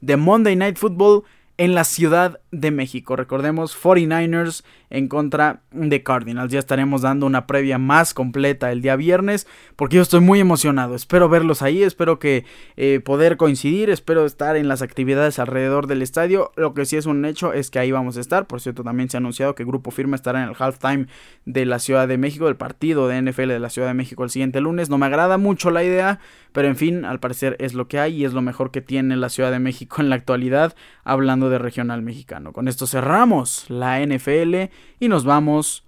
de Monday Night Football en la Ciudad de México. Recordemos 49ers en contra de Cardinals. Ya estaremos dando una previa más completa el día viernes porque yo estoy muy emocionado. Espero verlos ahí, espero que eh, poder coincidir, espero estar en las actividades alrededor del estadio. Lo que sí es un hecho es que ahí vamos a estar. Por cierto, también se ha anunciado que Grupo Firma estará en el halftime de la Ciudad de México, el partido de NFL de la Ciudad de México el siguiente lunes. No me agrada mucho la idea, pero en fin, al parecer es lo que hay y es lo mejor que tiene la Ciudad de México en la actualidad, hablando de regional mexicano. Con esto cerramos la NFL y nos vamos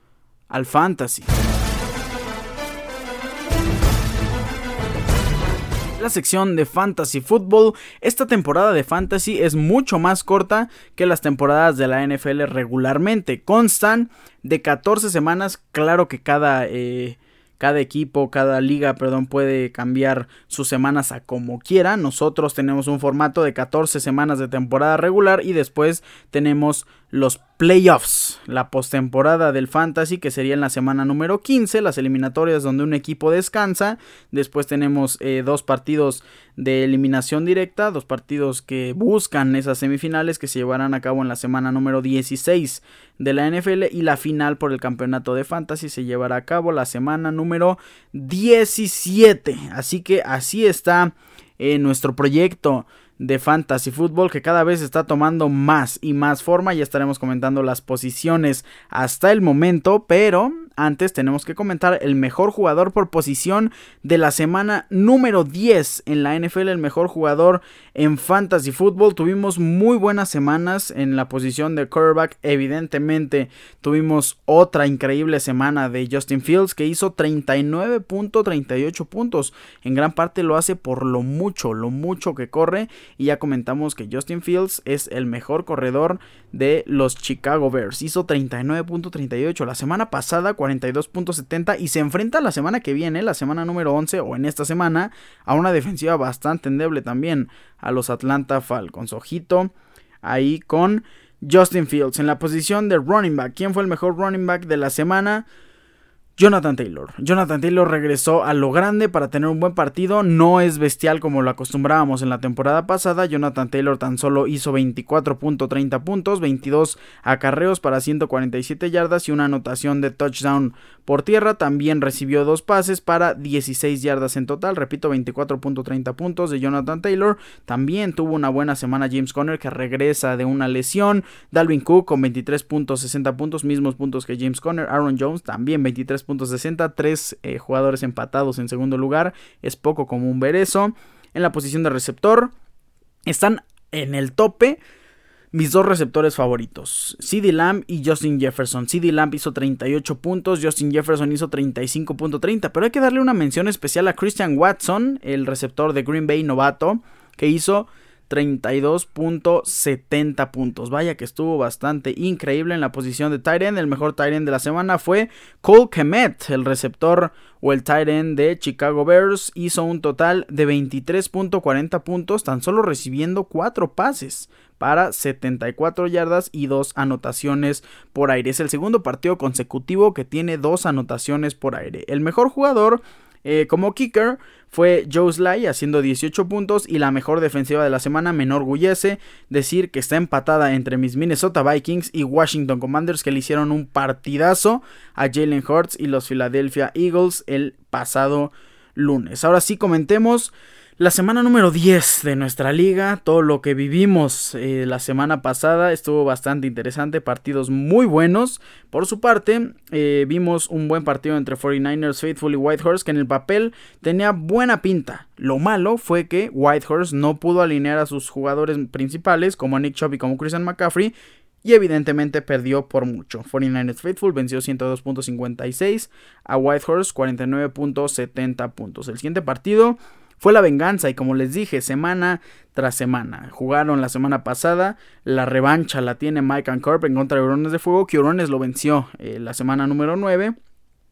al fantasy. la sección de Fantasy Football. Esta temporada de Fantasy es mucho más corta que las temporadas de la NFL regularmente. Constan de 14 semanas. Claro que cada eh, cada equipo, cada liga, perdón, puede cambiar sus semanas a como quiera. Nosotros tenemos un formato de 14 semanas de temporada regular y después tenemos los playoffs, la postemporada del fantasy que sería en la semana número 15, las eliminatorias donde un equipo descansa, después tenemos eh, dos partidos de eliminación directa, dos partidos que buscan esas semifinales que se llevarán a cabo en la semana número 16 de la NFL y la final por el campeonato de fantasy se llevará a cabo la semana número 17, así que así está eh, nuestro proyecto de fantasy fútbol que cada vez está tomando más y más forma. Ya estaremos comentando las posiciones hasta el momento, pero antes tenemos que comentar el mejor jugador por posición de la semana número 10 en la NFL, el mejor jugador en fantasy fútbol. Tuvimos muy buenas semanas en la posición de quarterback. Evidentemente tuvimos otra increíble semana de Justin Fields que hizo 39.38 puntos. En gran parte lo hace por lo mucho, lo mucho que corre. Y ya comentamos que Justin Fields es el mejor corredor de los Chicago Bears. Hizo 39.38. La semana pasada 42.70 y se enfrenta la semana que viene, la semana número 11 o en esta semana, a una defensiva bastante endeble también, a los Atlanta Falcons. Ojito ahí con Justin Fields en la posición de running back. ¿Quién fue el mejor running back de la semana? Jonathan Taylor. Jonathan Taylor regresó a lo grande para tener un buen partido. No es bestial como lo acostumbrábamos en la temporada pasada. Jonathan Taylor tan solo hizo 24.30 puntos, 22 acarreos para 147 yardas y una anotación de touchdown por tierra. También recibió dos pases para 16 yardas en total. Repito, 24.30 puntos de Jonathan Taylor. También tuvo una buena semana James Conner que regresa de una lesión. Dalvin Cook con 23.60 puntos, mismos puntos que James Conner. Aaron Jones también 23 60 tres eh, jugadores empatados en segundo lugar, es poco común ver eso. En la posición de receptor están en el tope mis dos receptores favoritos, CD Lamb y Justin Jefferson. CD Lamb hizo 38 puntos, Justin Jefferson hizo 35.30, pero hay que darle una mención especial a Christian Watson, el receptor de Green Bay novato, que hizo 32.70 puntos. Vaya que estuvo bastante increíble en la posición de tight El mejor tight de la semana fue Cole Kemet, el receptor o el tight de Chicago Bears. Hizo un total de 23.40 puntos, tan solo recibiendo 4 pases para 74 yardas y 2 anotaciones por aire. Es el segundo partido consecutivo que tiene 2 anotaciones por aire. El mejor jugador eh, como kicker fue Joe Sly haciendo 18 puntos y la mejor defensiva de la semana me enorgullece decir que está empatada entre mis Minnesota Vikings y Washington Commanders que le hicieron un partidazo a Jalen Hurts y los Philadelphia Eagles el pasado lunes. Ahora sí comentemos la semana número 10 de nuestra liga, todo lo que vivimos eh, la semana pasada estuvo bastante interesante, partidos muy buenos. Por su parte, eh, vimos un buen partido entre 49ers, Faithful y Whitehorse que en el papel tenía buena pinta. Lo malo fue que Whitehorse no pudo alinear a sus jugadores principales como Nick Chubb y como Christian McCaffrey y evidentemente perdió por mucho. 49ers Faithful venció 102.56 a Whitehorse 49.70 puntos. El siguiente partido fue la venganza y como les dije, semana tras semana. Jugaron la semana pasada, la revancha la tiene Mike and Corp en contra de Hurones de Fuego, que Hurones lo venció eh, la semana número 9.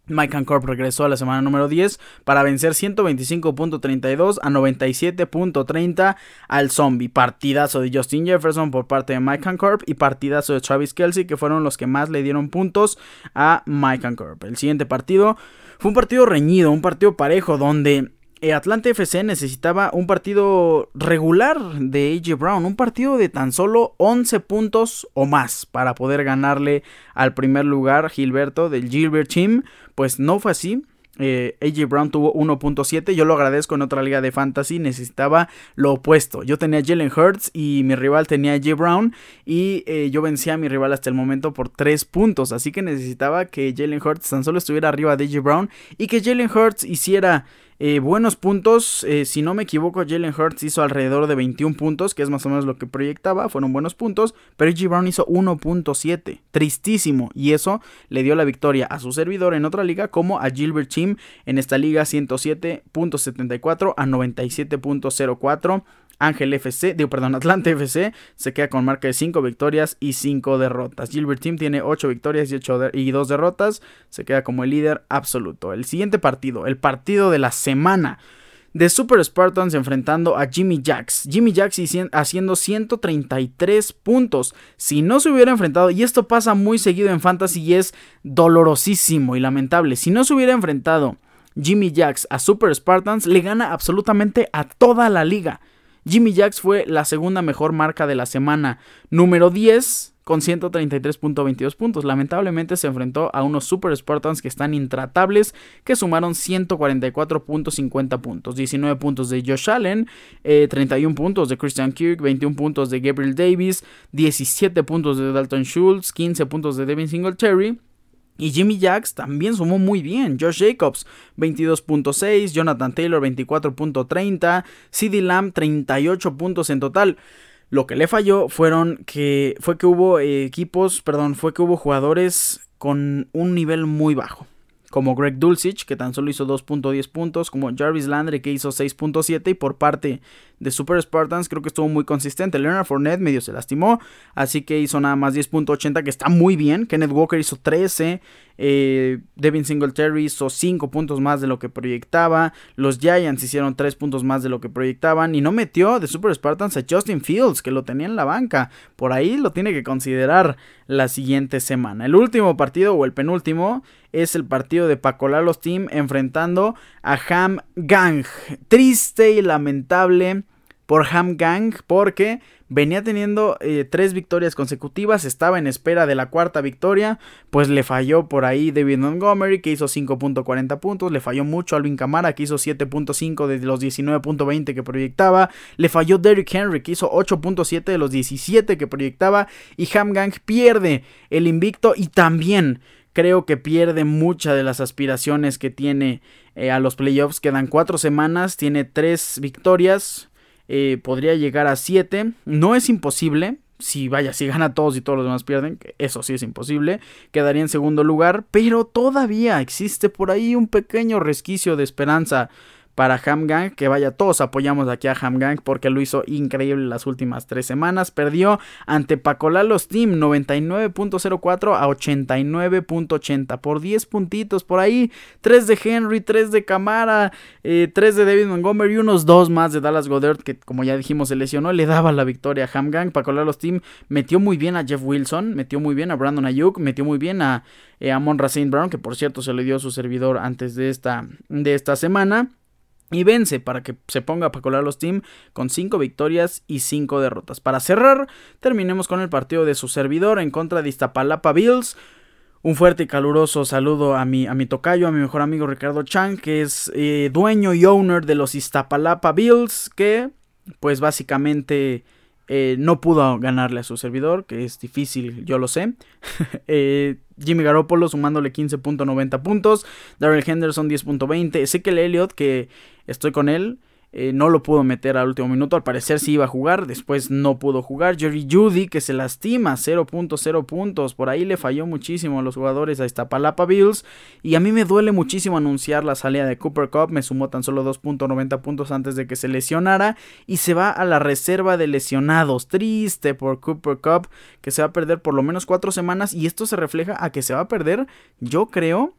Mike Corp regresó a la semana número 10 para vencer 125.32 a 97.30 al zombie. Partidazo de Justin Jefferson por parte de Mike Corp y partidazo de Travis Kelsey que fueron los que más le dieron puntos a Mike Corp. El siguiente partido fue un partido reñido, un partido parejo donde eh, Atlanta FC necesitaba un partido regular de AJ Brown, un partido de tan solo 11 puntos o más para poder ganarle al primer lugar Gilberto del Gilbert Team. Pues no fue así. Eh, AJ Brown tuvo 1.7. Yo lo agradezco en otra liga de fantasy. Necesitaba lo opuesto. Yo tenía Jalen Hurts y mi rival tenía AJ Brown. Y eh, yo vencía a mi rival hasta el momento por 3 puntos. Así que necesitaba que Jalen Hurts tan solo estuviera arriba de AJ Brown. Y que Jalen Hurts hiciera eh, buenos puntos, eh, si no me equivoco, Jalen Hurts hizo alrededor de 21 puntos, que es más o menos lo que proyectaba, fueron buenos puntos, pero AJ Brown hizo 1.7, tristísimo, y eso le dio la victoria a su servidor en otra liga como a Gilbert Team en esta liga 107.74 a 97.04. Ángel FC, digo, perdón, Atlante FC se queda con marca de 5 victorias y 5 derrotas. Gilbert Team tiene 8 victorias y, 8 y 2 derrotas, se queda como el líder absoluto. El siguiente partido, el partido de la semana de Super Spartans enfrentando a Jimmy Jacks. Jimmy Jacks haciendo 133 puntos. Si no se hubiera enfrentado, y esto pasa muy seguido en Fantasy y es dolorosísimo y lamentable, si no se hubiera enfrentado Jimmy Jacks a Super Spartans, le gana absolutamente a toda la liga. Jimmy Jacks fue la segunda mejor marca de la semana, número 10 con 133.22 puntos. Lamentablemente se enfrentó a unos Super Spartans que están intratables, que sumaron 144.50 puntos. 19 puntos de Josh Allen, 31 eh, puntos de Christian Kirk, 21 puntos de Gabriel Davis, 17 puntos de Dalton Schultz, 15 puntos de Devin Singletary. Y Jimmy Jacks también sumó muy bien. Josh Jacobs 22.6, Jonathan Taylor 24.30, CD Lamb 38 puntos en total. Lo que le falló fueron que fue que hubo equipos, perdón, fue que hubo jugadores con un nivel muy bajo como Greg Dulcich, que tan solo hizo 2.10 puntos, como Jarvis Landry, que hizo 6.7, y por parte de Super Spartans creo que estuvo muy consistente. Leonard Fournette medio se lastimó, así que hizo nada más 10.80, que está muy bien. Kenneth Walker hizo 13, eh, Devin Singletary hizo 5 puntos más de lo que proyectaba, los Giants hicieron 3 puntos más de lo que proyectaban, y no metió de Super Spartans a Justin Fields, que lo tenía en la banca. Por ahí lo tiene que considerar la siguiente semana. El último partido, o el penúltimo, es el partido de Pacolalos Team enfrentando a Ham Gang. Triste y lamentable por Ham Gang porque venía teniendo eh, tres victorias consecutivas, estaba en espera de la cuarta victoria, pues le falló por ahí David Montgomery que hizo 5.40 puntos, le falló mucho Alvin Camara que hizo 7.5 de los 19.20 que proyectaba, le falló Derrick Henry que hizo 8.7 de los 17 que proyectaba y Ham Gang pierde el invicto y también creo que pierde muchas de las aspiraciones que tiene eh, a los playoffs. Quedan cuatro semanas, tiene tres victorias, eh, podría llegar a siete. No es imposible. Si vaya, si gana todos y todos los demás pierden, eso sí es imposible, quedaría en segundo lugar, pero todavía existe por ahí un pequeño resquicio de esperanza para Hamgang. Que vaya, todos apoyamos aquí a Hamgang porque lo hizo increíble las últimas tres semanas. Perdió ante Pacolalos Team 99.04 a 89.80 por 10 puntitos por ahí. 3 de Henry, 3 de Camara, 3 eh, de David Montgomery y unos 2 más de Dallas Goddard que como ya dijimos se lesionó. Le daba la victoria a Hamgang. Pacolalos Team metió muy bien a Jeff Wilson, metió muy bien a Brandon Ayuk, metió muy bien a, eh, Amon Brown que por cierto se le dio a su servidor antes de esta, de esta semana. Y vence para que se ponga a colar los team con 5 victorias y 5 derrotas. Para cerrar, terminemos con el partido de su servidor en contra de Iztapalapa Bills. Un fuerte y caluroso saludo a mi, a mi tocayo, a mi mejor amigo Ricardo Chang, que es eh, dueño y owner de los Iztapalapa Bills, que pues básicamente eh, no pudo ganarle a su servidor, que es difícil, yo lo sé. eh, Jimmy Garoppolo sumándole 15.90 puntos. Darrell Henderson 10.20. Ezekiel Elliott, que estoy con él. eh, no lo pudo meter al último minuto. Al parecer sí iba a jugar, después no pudo jugar. Jerry Judy que se lastima, 0.0 puntos. Por ahí le falló muchísimo a los jugadores a Iztapalapa Bills. Y a mí me duele muchísimo anunciar la salida de Cooper Cup. Me sumó tan solo 2.90 puntos antes de que se lesionara. Y se va a la reserva de lesionados. Triste por Cooper Cup, que se va a perder por lo menos 4 semanas. Y esto se refleja a que se va a perder, yo creo,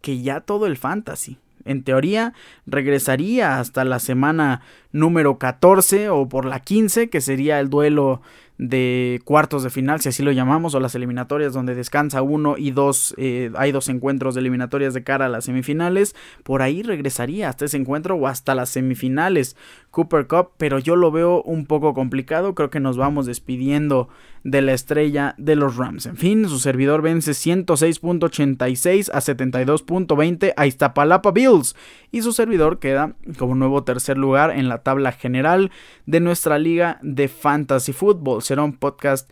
que ya todo el fantasy en teoría regresaría hasta la semana número 14 o por la 15, que sería el duelo de cuartos de final, si así lo llamamos, o las eliminatorias donde descansa uno y dos, eh, hay dos encuentros de eliminatorias de cara a las semifinales, por ahí regresaría hasta ese encuentro o hasta las semifinales Cooper Cup, pero yo lo veo un poco complicado, creo que nos vamos despidiendo de la estrella de los Rams. En fin, su servidor vence 106.86 a 72.20 a Iztapalapa Bills y su servidor queda como nuevo tercer lugar en la tabla general de nuestra liga de Fantasy Football. Será un podcast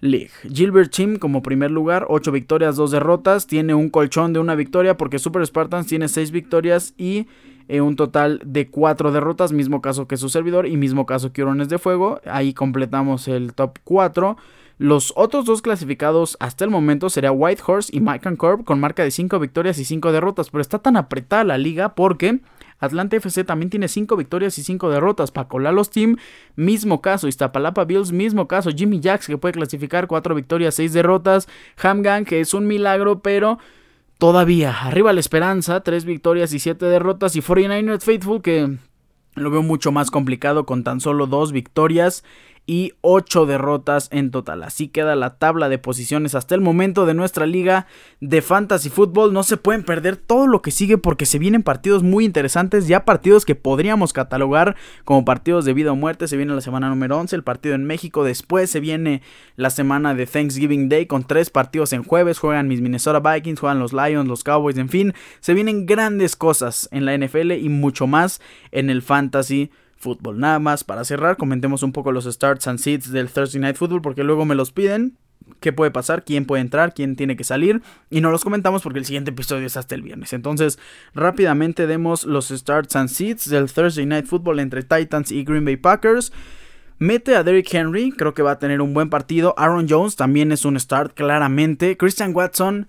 League. Gilbert Chim como primer lugar, 8 victorias, 2 derrotas. Tiene un colchón de una victoria porque Super Spartans tiene 6 victorias y eh, un total de 4 derrotas. Mismo caso que su servidor y mismo caso que Hurones de Fuego. Ahí completamos el top 4. Los otros dos clasificados hasta el momento sería Whitehorse y Mike Corp con marca de 5 victorias y 5 derrotas. Pero está tan apretada la liga porque Atlanta FC también tiene 5 victorias y 5 derrotas. Paco Lalos Team, mismo caso. Iztapalapa Bills, mismo caso. Jimmy Jacks, que puede clasificar 4 victorias, 6 derrotas. Hamgang, que es un milagro, pero todavía arriba la esperanza. 3 victorias y 7 derrotas. Y 49ers Faithful, que lo veo mucho más complicado con tan solo 2 victorias y 8 derrotas en total. Así queda la tabla de posiciones hasta el momento de nuestra liga de fantasy fútbol. No se pueden perder todo lo que sigue porque se vienen partidos muy interesantes, ya partidos que podríamos catalogar como partidos de vida o muerte. Se viene la semana número 11, el partido en México. Después se viene la semana de Thanksgiving Day con tres partidos en jueves. Juegan mis Minnesota Vikings, juegan los Lions, los Cowboys, en fin. Se vienen grandes cosas en la NFL y mucho más en el fantasy fútbol. Nada más para cerrar, comentemos un poco los starts and seats del Thursday Night Football porque luego me los piden. ¿Qué puede pasar? ¿Quién puede entrar? ¿Quién tiene que salir? Y no los comentamos porque el siguiente episodio es hasta el viernes. Entonces, rápidamente demos los starts and seats del Thursday Night Football entre Titans y Green Bay Packers. Mete a Derrick Henry, creo que va a tener un buen partido. Aaron Jones también es un start, claramente. Christian Watson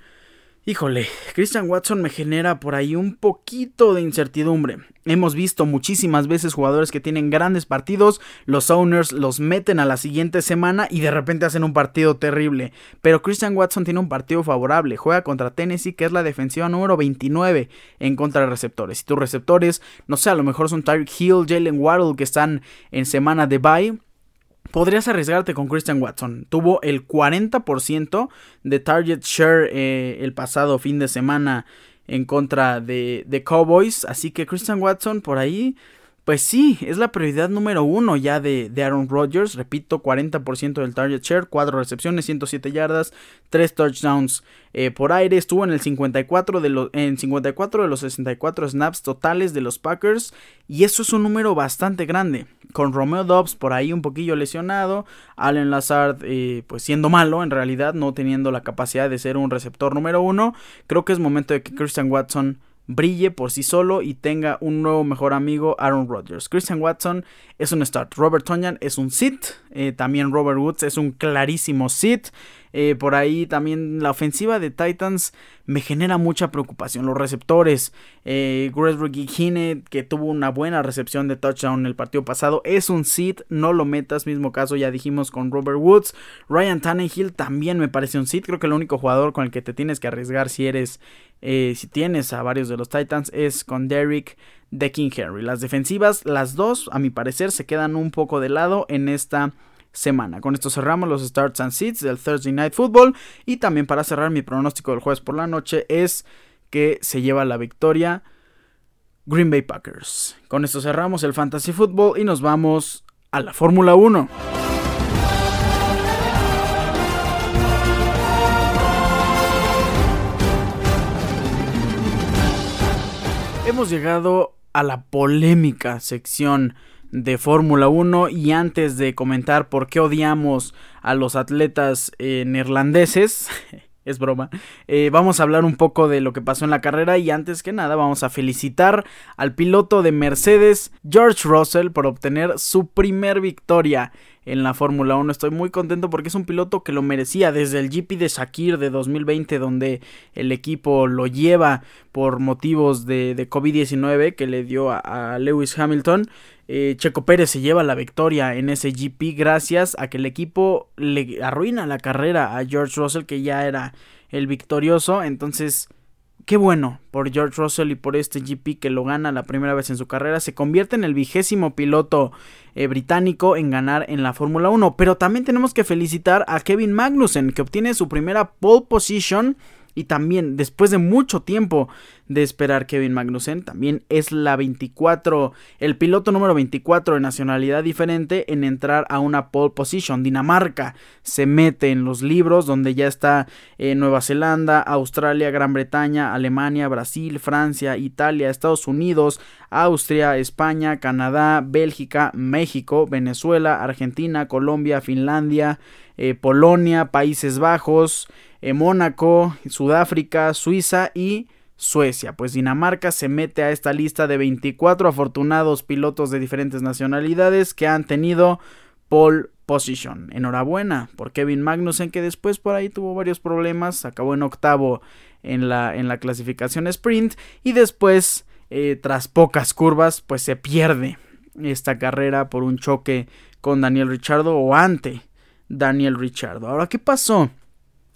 Híjole, Christian Watson me genera por ahí un poquito de incertidumbre. Hemos visto muchísimas veces jugadores que tienen grandes partidos, los owners los meten a la siguiente semana y de repente hacen un partido terrible. Pero Christian Watson tiene un partido favorable, juega contra Tennessee, que es la defensiva número 29 en contra de receptores. Y tus receptores, no sé, a lo mejor son Tyreek Hill, Jalen Waddle que están en semana de bye podrías arriesgarte con Christian Watson. Tuvo el 40% de target share eh, el pasado fin de semana en contra de, de Cowboys. Así que Christian Watson por ahí pues sí, es la prioridad número uno ya de, Aaron Rodgers. Repito, 40% del target share, 4 recepciones, 107 yardas, 3 touchdowns eh, por aire. Estuvo en el 54 de, los en 54 de los 64 snaps totales de los Packers. Y eso es un número bastante grande. Con Romeo Dobbs por ahí un poquillo lesionado. Allen Lazard eh, pues siendo malo en realidad, no teniendo la capacidad de ser un receptor número uno. Creo que es momento de que Christian Watson brille por sí solo y tenga un nuevo mejor amigo, Aaron Rodgers. Christian Watson es un start. Robert Tonyan es un sit. Eh, también Robert Woods es un clarísimo sit. Eh, por ahí también la ofensiva de Titans me genera mucha preocupación. Los receptores, eh, Hine, que tuvo una buena recepción de touchdown el partido pasado, es un sit, no lo metas. Mismo caso ya dijimos con Robert Woods. Ryan Tannehill también me parece un sit. Creo que el único jugador con el que te tienes que arriesgar si eres, eh, si tienes a varios de los Titans es con Derrick de King Henry. Las defensivas, las dos, a mi parecer, se quedan un poco de lado en esta semana. Con esto cerramos los starts and seats del Thursday Night Football. Y también para cerrar mi pronóstico del jueves por la noche es que se lleva la victoria Green Bay Packers. Con esto cerramos el Fantasy Football y nos vamos a la Fórmula 1. Hemos llegado a la polémica sección de Fórmula 1 y antes de comentar por qué odiamos a los atletas eh, neerlandeses, es broma. Eh, vamos a hablar un poco de lo que pasó en la carrera y antes que nada vamos a felicitar al piloto de Mercedes, George Russell, por obtener su primer victoria en la Fórmula 1. Estoy muy contento porque es un piloto que lo merecía desde el GP de Shakir de 2020 donde el equipo lo lleva por motivos de, COVID-19 que le dio a, Lewis Hamilton. Eh, Checo Pérez se lleva la victoria en ese GP gracias a que el equipo le arruina la carrera a George Russell que ya era el victorioso. Entonces Qué bueno por George Russell y por este GP que lo gana la primera vez en su carrera. Se convierte en el vigésimo piloto eh, británico en ganar en la Fórmula 1. Pero también tenemos que felicitar a Kevin Magnussen que obtiene su primera pole position y también, después de mucho tiempo de esperar Kevin Magnussen, también es la 24, el piloto número 24 de nacionalidad diferente en entrar a una pole position. Dinamarca se mete en los libros donde ya está eh, Nueva Zelanda, Australia, Gran Bretaña, Alemania, Brasil, Francia, Italia, Estados Unidos, Austria, España, Canadá, Bélgica, México, Venezuela, Argentina, Colombia, Finlandia, eh, Polonia, Países Bajos, Mónaco, Sudáfrica, Suiza y Suecia. Pues Dinamarca se mete a esta lista de 24 afortunados pilotos de diferentes nacionalidades que han tenido pole position. Enhorabuena por Kevin Magnussen que después por ahí tuvo varios problemas, acabó en octavo en la, en la clasificación sprint y después eh, tras pocas curvas pues se pierde esta carrera por un choque con Daniel Richardo o ante Daniel Richardo. Ahora, ¿qué pasó?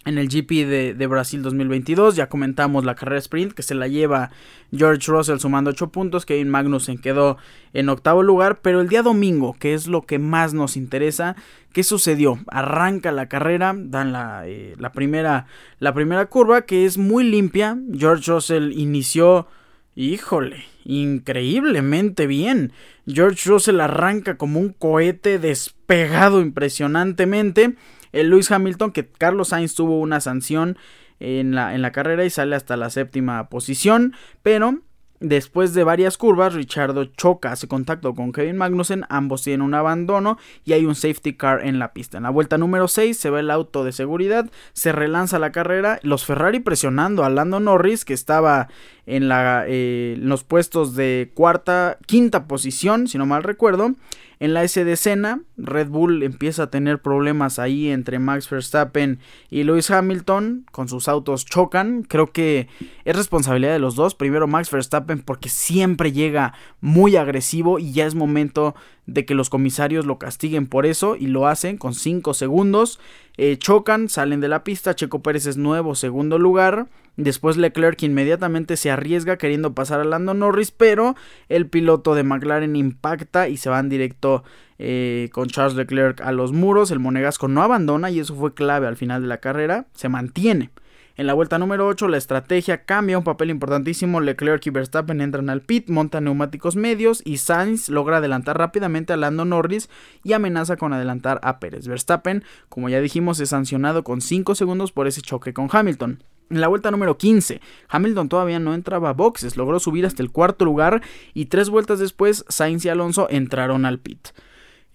En el GP de, Brasil 2022. Ya comentamos la carrera sprint que se la lleva George Russell sumando 8 puntos. Kevin Magnussen quedó en octavo lugar. Pero el día domingo, que es lo que más nos interesa, ¿qué sucedió? Arranca la carrera, dan la, eh, la, primera, la primera curva que es muy limpia. George Russell inició, híjole, increíblemente bien. George Russell arranca como un cohete despegado impresionantemente el Lewis Hamilton, que Carlos Sainz tuvo una sanción en la, en la carrera y sale hasta la séptima posición, pero Después de varias curvas, Richardo choca, hace contacto con Kevin Magnussen, ambos tienen un abandono y hay un safety car en la pista. En la vuelta número 6 se ve el auto de seguridad, se relanza la carrera, los Ferrari presionando a Lando Norris que estaba en, la, eh, los puestos de cuarta, quinta posición, si no mal recuerdo, en la S de Senna, Red Bull empieza a tener problemas ahí entre Max Verstappen y Lewis Hamilton. Con sus autos chocan. Creo que es responsabilidad de los dos. Primero Max Verstappen porque siempre llega muy agresivo y ya es momento de que los comisarios lo castiguen por eso y lo hacen con 5 segundos. Eh, chocan, salen de la pista. Checo Pérez es nuevo segundo lugar. Después Leclerc inmediatamente se arriesga queriendo pasar a Lando Norris, pero el piloto de McLaren impacta y se van directo eh, con Charles Leclerc a los muros. El monegasco no abandona y eso fue clave al final de la carrera. Se mantiene. En la vuelta número 8 la estrategia cambia un papel importantísimo. Leclerc y Verstappen entran al pit, montan neumáticos medios y Sainz logra adelantar rápidamente a Lando Norris y amenaza con adelantar a Pérez. Verstappen, como ya dijimos, es sancionado con 5 segundos por ese choque con Hamilton. En la vuelta número 15, Hamilton todavía no entraba a boxes, logró subir hasta el cuarto lugar y tres vueltas después Sainz y Alonso entraron al pit.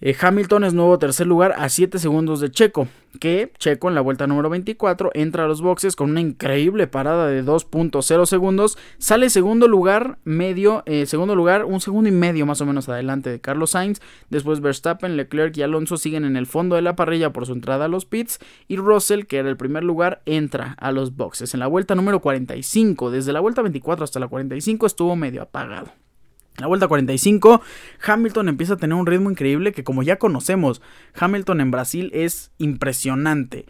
Eh, Hamilton es nuevo tercer lugar a 7 segundos de Checo, que Checo en la vuelta número 24 entra a los boxes con una increíble parada de 2.0 segundos, sale segundo lugar, medio, eh, segundo lugar, un segundo y medio más o menos adelante de Carlos Sainz, después Verstappen, Leclerc y Alonso siguen en el fondo de la parrilla por su entrada a los pits y Russell, que era el primer lugar, entra a los boxes. En la vuelta número 45, desde la vuelta 24 hasta la 45 estuvo medio apagado. La vuelta 45, Hamilton empieza a tener un ritmo increíble que como ya conocemos, Hamilton en Brasil es impresionante.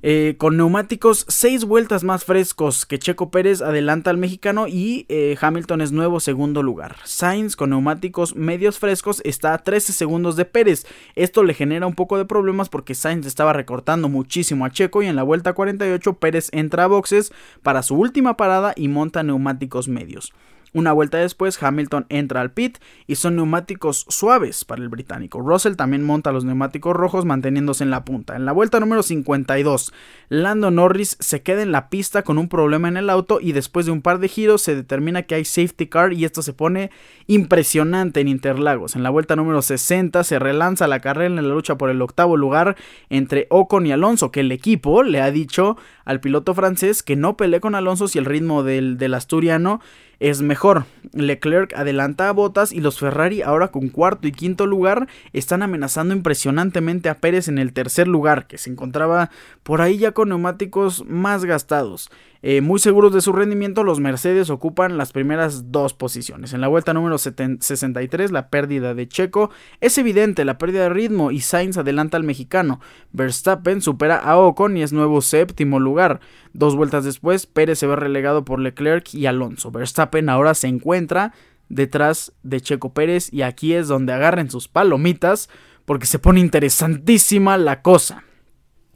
Eh, con neumáticos 6 vueltas más frescos que Checo Pérez adelanta al mexicano y eh, Hamilton es nuevo segundo lugar. Sainz con neumáticos medios frescos está a 13 segundos de Pérez. Esto le genera un poco de problemas porque Sainz estaba recortando muchísimo a Checo y en la vuelta 48 Pérez entra a boxes para su última parada y monta neumáticos medios. Una vuelta después, Hamilton entra al pit y son neumáticos suaves para el británico. Russell también monta los neumáticos rojos manteniéndose en la punta. En la vuelta número 52, Lando Norris se queda en la pista con un problema en el auto y después de un par de giros se determina que hay safety car y esto se pone impresionante en Interlagos. En la vuelta número 60 se relanza la carrera en la lucha por el octavo lugar entre Ocon y Alonso, que el equipo le ha dicho al piloto francés que no pelee con Alonso si el ritmo del, del asturiano es mejor. Leclerc adelanta a Botas y los Ferrari ahora con cuarto y quinto lugar están amenazando impresionantemente a Pérez en el tercer lugar, que se encontraba por ahí ya con neumáticos más gastados. Eh, muy seguros de su rendimiento, los Mercedes ocupan las primeras dos posiciones. En la vuelta número 63, la pérdida de Checo es evidente, la pérdida de ritmo y Sainz adelanta al mexicano. Verstappen supera a Ocon y es nuevo séptimo lugar. Dos vueltas después, Pérez se ve relegado por Leclerc y Alonso. Verstappen ahora se encuentra detrás de Checo Pérez y aquí es donde agarren sus palomitas porque se pone interesantísima la cosa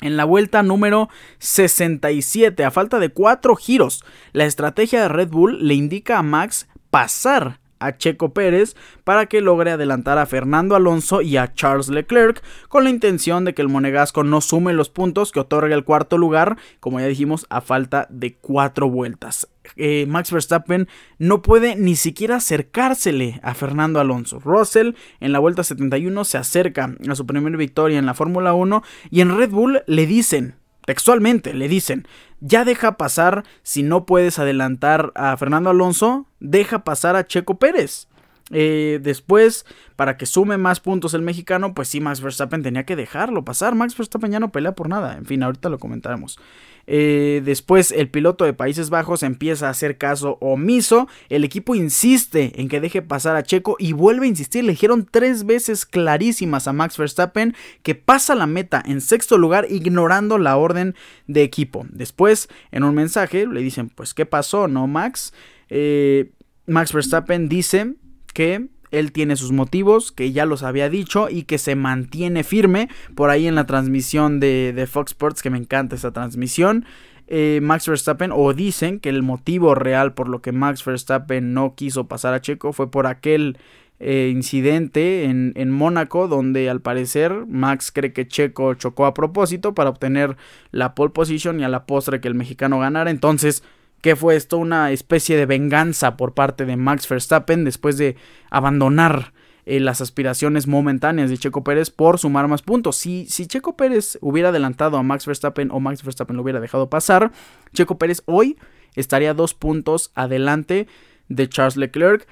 en la vuelta número 67, a falta de cuatro giros. La estrategia de Red Bull le indica a Max pasar a Checo Pérez para que logre adelantar a Fernando Alonso y a Charles Leclerc con la intención de que el monegasco no sume los puntos que otorga el cuarto lugar, como ya dijimos, a falta de cuatro vueltas. Eh, Max Verstappen no puede ni siquiera acercársele a Fernando Alonso. Russell en la vuelta 71 se acerca a su primera victoria en la Fórmula 1 y en Red Bull le dicen, textualmente le dicen, ya deja pasar, si no puedes adelantar a Fernando Alonso, deja pasar a Checo Pérez. Eh, después, para que sume más puntos el mexicano, pues sí, Max Verstappen tenía que dejarlo pasar. Max Verstappen ya no pelea por nada. En fin, ahorita lo comentaremos. Eh, después, el piloto de Países Bajos empieza a hacer caso omiso. El equipo insiste en que deje pasar a Checo y vuelve a insistir. Le dijeron tres veces clarísimas a Max Verstappen que pasa la meta en sexto lugar, ignorando la orden de equipo. Después, en un mensaje, le dicen: Pues, ¿qué pasó, no, Max? Eh, Max Verstappen dice que él tiene sus motivos, que ya los había dicho y que se mantiene firme por ahí en la transmisión de, Fox Sports, que me encanta esa transmisión. Eh, Max Verstappen, o dicen que el motivo real por lo que Max Verstappen no quiso pasar a Checo fue por aquel eh, incidente en, en, Mónaco, donde al parecer Max cree que Checo chocó a propósito para obtener la pole position y a la postre que el mexicano ganara. Entonces, que fue esto una especie de venganza por parte de Max Verstappen después de abandonar eh, las aspiraciones momentáneas de Checo Pérez por sumar más puntos. Si, si Checo Pérez hubiera adelantado a Max Verstappen o Max Verstappen lo hubiera dejado pasar, Checo Pérez hoy estaría dos puntos adelante de Charles Leclerc.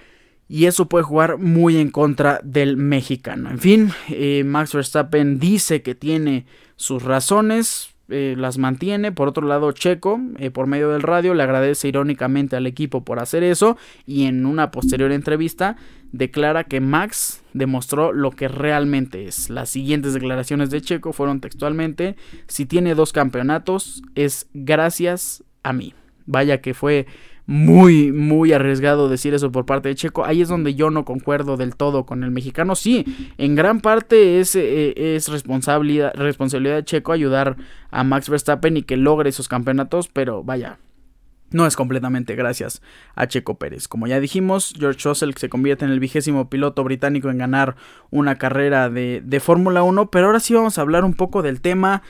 Y eso puede jugar muy en contra del mexicano. En fin, eh, Max Verstappen dice que tiene sus razones. Eh, las mantiene. Por otro lado, Checo, eh, por medio del radio, le agradece irónicamente al equipo por hacer eso y en una posterior entrevista declara que Max demostró lo que realmente es. Las siguientes declaraciones de Checo fueron textualmente, si tiene dos campeonatos es gracias a mí. Vaya que fue muy, muy arriesgado decir eso por parte de Checo. Ahí es donde yo no concuerdo del todo con el mexicano. Sí, en gran parte es, eh, es responsabilidad, responsabilidad de Checo ayudar a Max Verstappen y que logre esos campeonatos, pero vaya, no es completamente gracias a Checo Pérez. Como ya dijimos, George Russell se convierte en el vigésimo piloto británico en ganar una carrera de, de Fórmula 1, pero ahora sí vamos a hablar un poco del tema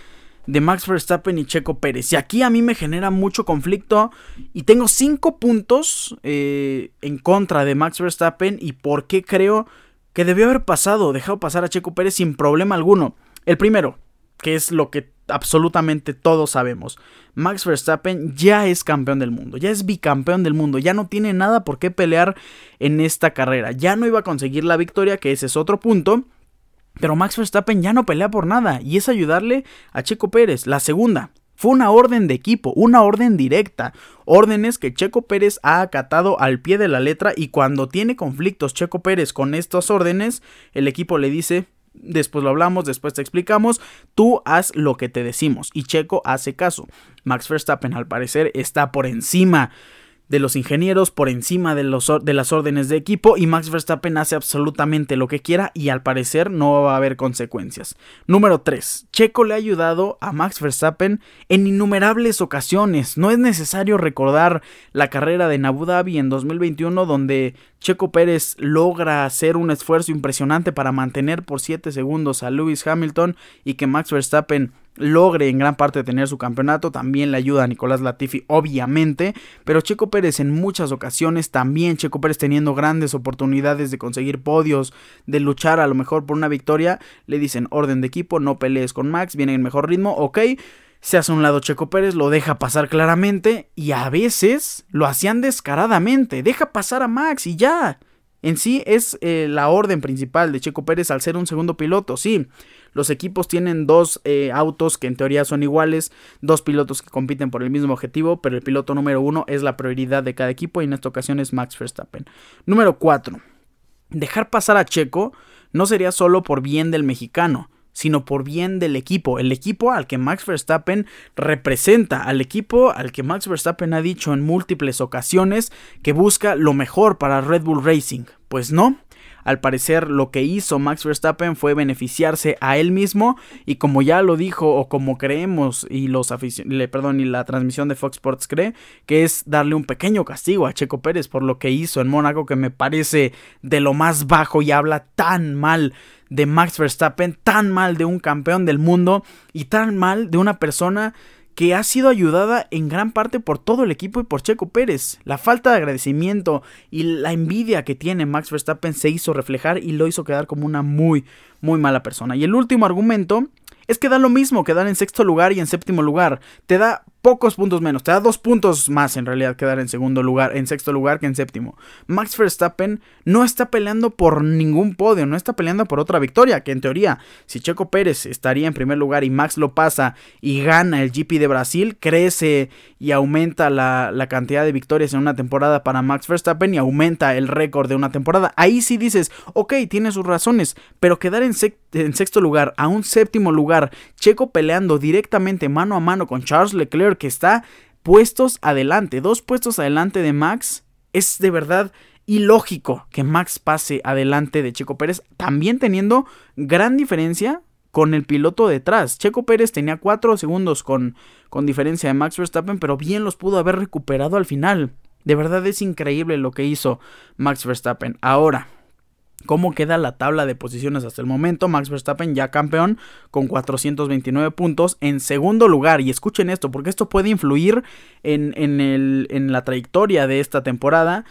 de Max Verstappen y Checo Pérez. Y aquí a mí me genera mucho conflicto y tengo cinco puntos eh, en contra de Max Verstappen y por qué creo que debió haber pasado, dejado pasar a Checo Pérez sin problema alguno. El primero, que es lo que absolutamente todos sabemos. Max Verstappen ya es campeón del mundo, ya es bicampeón del mundo, ya no tiene nada por qué pelear en esta carrera, ya no iba a conseguir la victoria, que ese es otro punto, pero Max Verstappen ya no pelea por nada y es ayudarle a Checo Pérez. La segunda, fue una orden de equipo, una orden directa, órdenes que Checo Pérez ha acatado al pie de la letra y cuando tiene conflictos Checo Pérez con estas órdenes, el equipo le dice, después lo hablamos, después te explicamos, tú haz lo que te decimos y Checo hace caso. Max Verstappen al parecer está por encima de los ingenieros por encima de, los, de, las órdenes de equipo y Max Verstappen hace absolutamente lo que quiera y al parecer no va a haber consecuencias. Número 3. Checo le ha ayudado a Max Verstappen en innumerables ocasiones. No es necesario recordar la carrera de Abu Dhabi en 2021 donde Checo Pérez logra hacer un esfuerzo impresionante para mantener por 7 segundos a Lewis Hamilton y que Max Verstappen logre en gran parte tener su campeonato. También le ayuda a Nicolás Latifi, obviamente. Pero Checo Pérez en muchas ocasiones, también Checo Pérez teniendo grandes oportunidades de conseguir podios, de luchar a lo mejor por una victoria, le dicen orden de equipo, no pelees con Max, viene en mejor ritmo, ok. Se hace un lado Checo Pérez, lo deja pasar claramente y a veces lo hacían descaradamente. Deja pasar a Max y ya. En sí es eh, la orden principal de Checo Pérez al ser un segundo piloto, sí. Los equipos tienen dos eh, autos que en teoría son iguales, dos pilotos que compiten por el mismo objetivo, pero el piloto número uno es la prioridad de cada equipo y en esta ocasión es Max Verstappen. Número 4. Dejar pasar a Checo no sería solo por bien del mexicano, sino por bien del equipo, el equipo al que Max Verstappen representa, al equipo al que Max Verstappen ha dicho en múltiples ocasiones que busca lo mejor para Red Bull Racing. Pues no, al parecer lo que hizo Max Verstappen fue beneficiarse a él mismo y como ya lo dijo o como creemos y los perdón, y la transmisión de Fox Sports cree que es darle un pequeño castigo a Checo Pérez por lo que hizo en Mónaco que me parece de lo más bajo y habla tan mal de Max Verstappen, tan mal de un campeón del mundo y tan mal de una persona que ha sido ayudada en gran parte por todo el equipo y por Checo Pérez. La falta de agradecimiento y la envidia que tiene Max Verstappen se hizo reflejar y lo hizo quedar como una muy, muy mala persona. Y el último argumento es que da lo mismo quedar en sexto lugar y en séptimo lugar. Te da pocos puntos menos, te da dos puntos más en realidad quedar en segundo lugar, en sexto lugar que en séptimo. Max Verstappen no está peleando por ningún podio, no está peleando por otra victoria, que en teoría, si Checo Pérez estaría en primer lugar y Max lo pasa y gana el GP de Brasil, crece y aumenta la, la cantidad de victorias en una temporada para Max Verstappen y aumenta el récord de una temporada. Ahí sí dices, ok, tiene sus razones, pero quedar en, en sexto lugar a un séptimo lugar, Checo peleando directamente mano a mano con Charles Leclerc, que está puestos adelante, dos puestos adelante de Max, es de verdad ilógico que Max pase adelante de Checo Pérez, también teniendo gran diferencia con el piloto detrás. Checo Pérez tenía 4 segundos con, con diferencia de Max Verstappen, pero bien los pudo haber recuperado al final. De verdad es increíble lo que hizo Max Verstappen. Ahora, ¿Cómo queda la tabla de posiciones hasta el momento? Max Verstappen ya campeón con 429 puntos en segundo lugar. Y escuchen esto, porque esto puede influir en, en la trayectoria de esta temporada.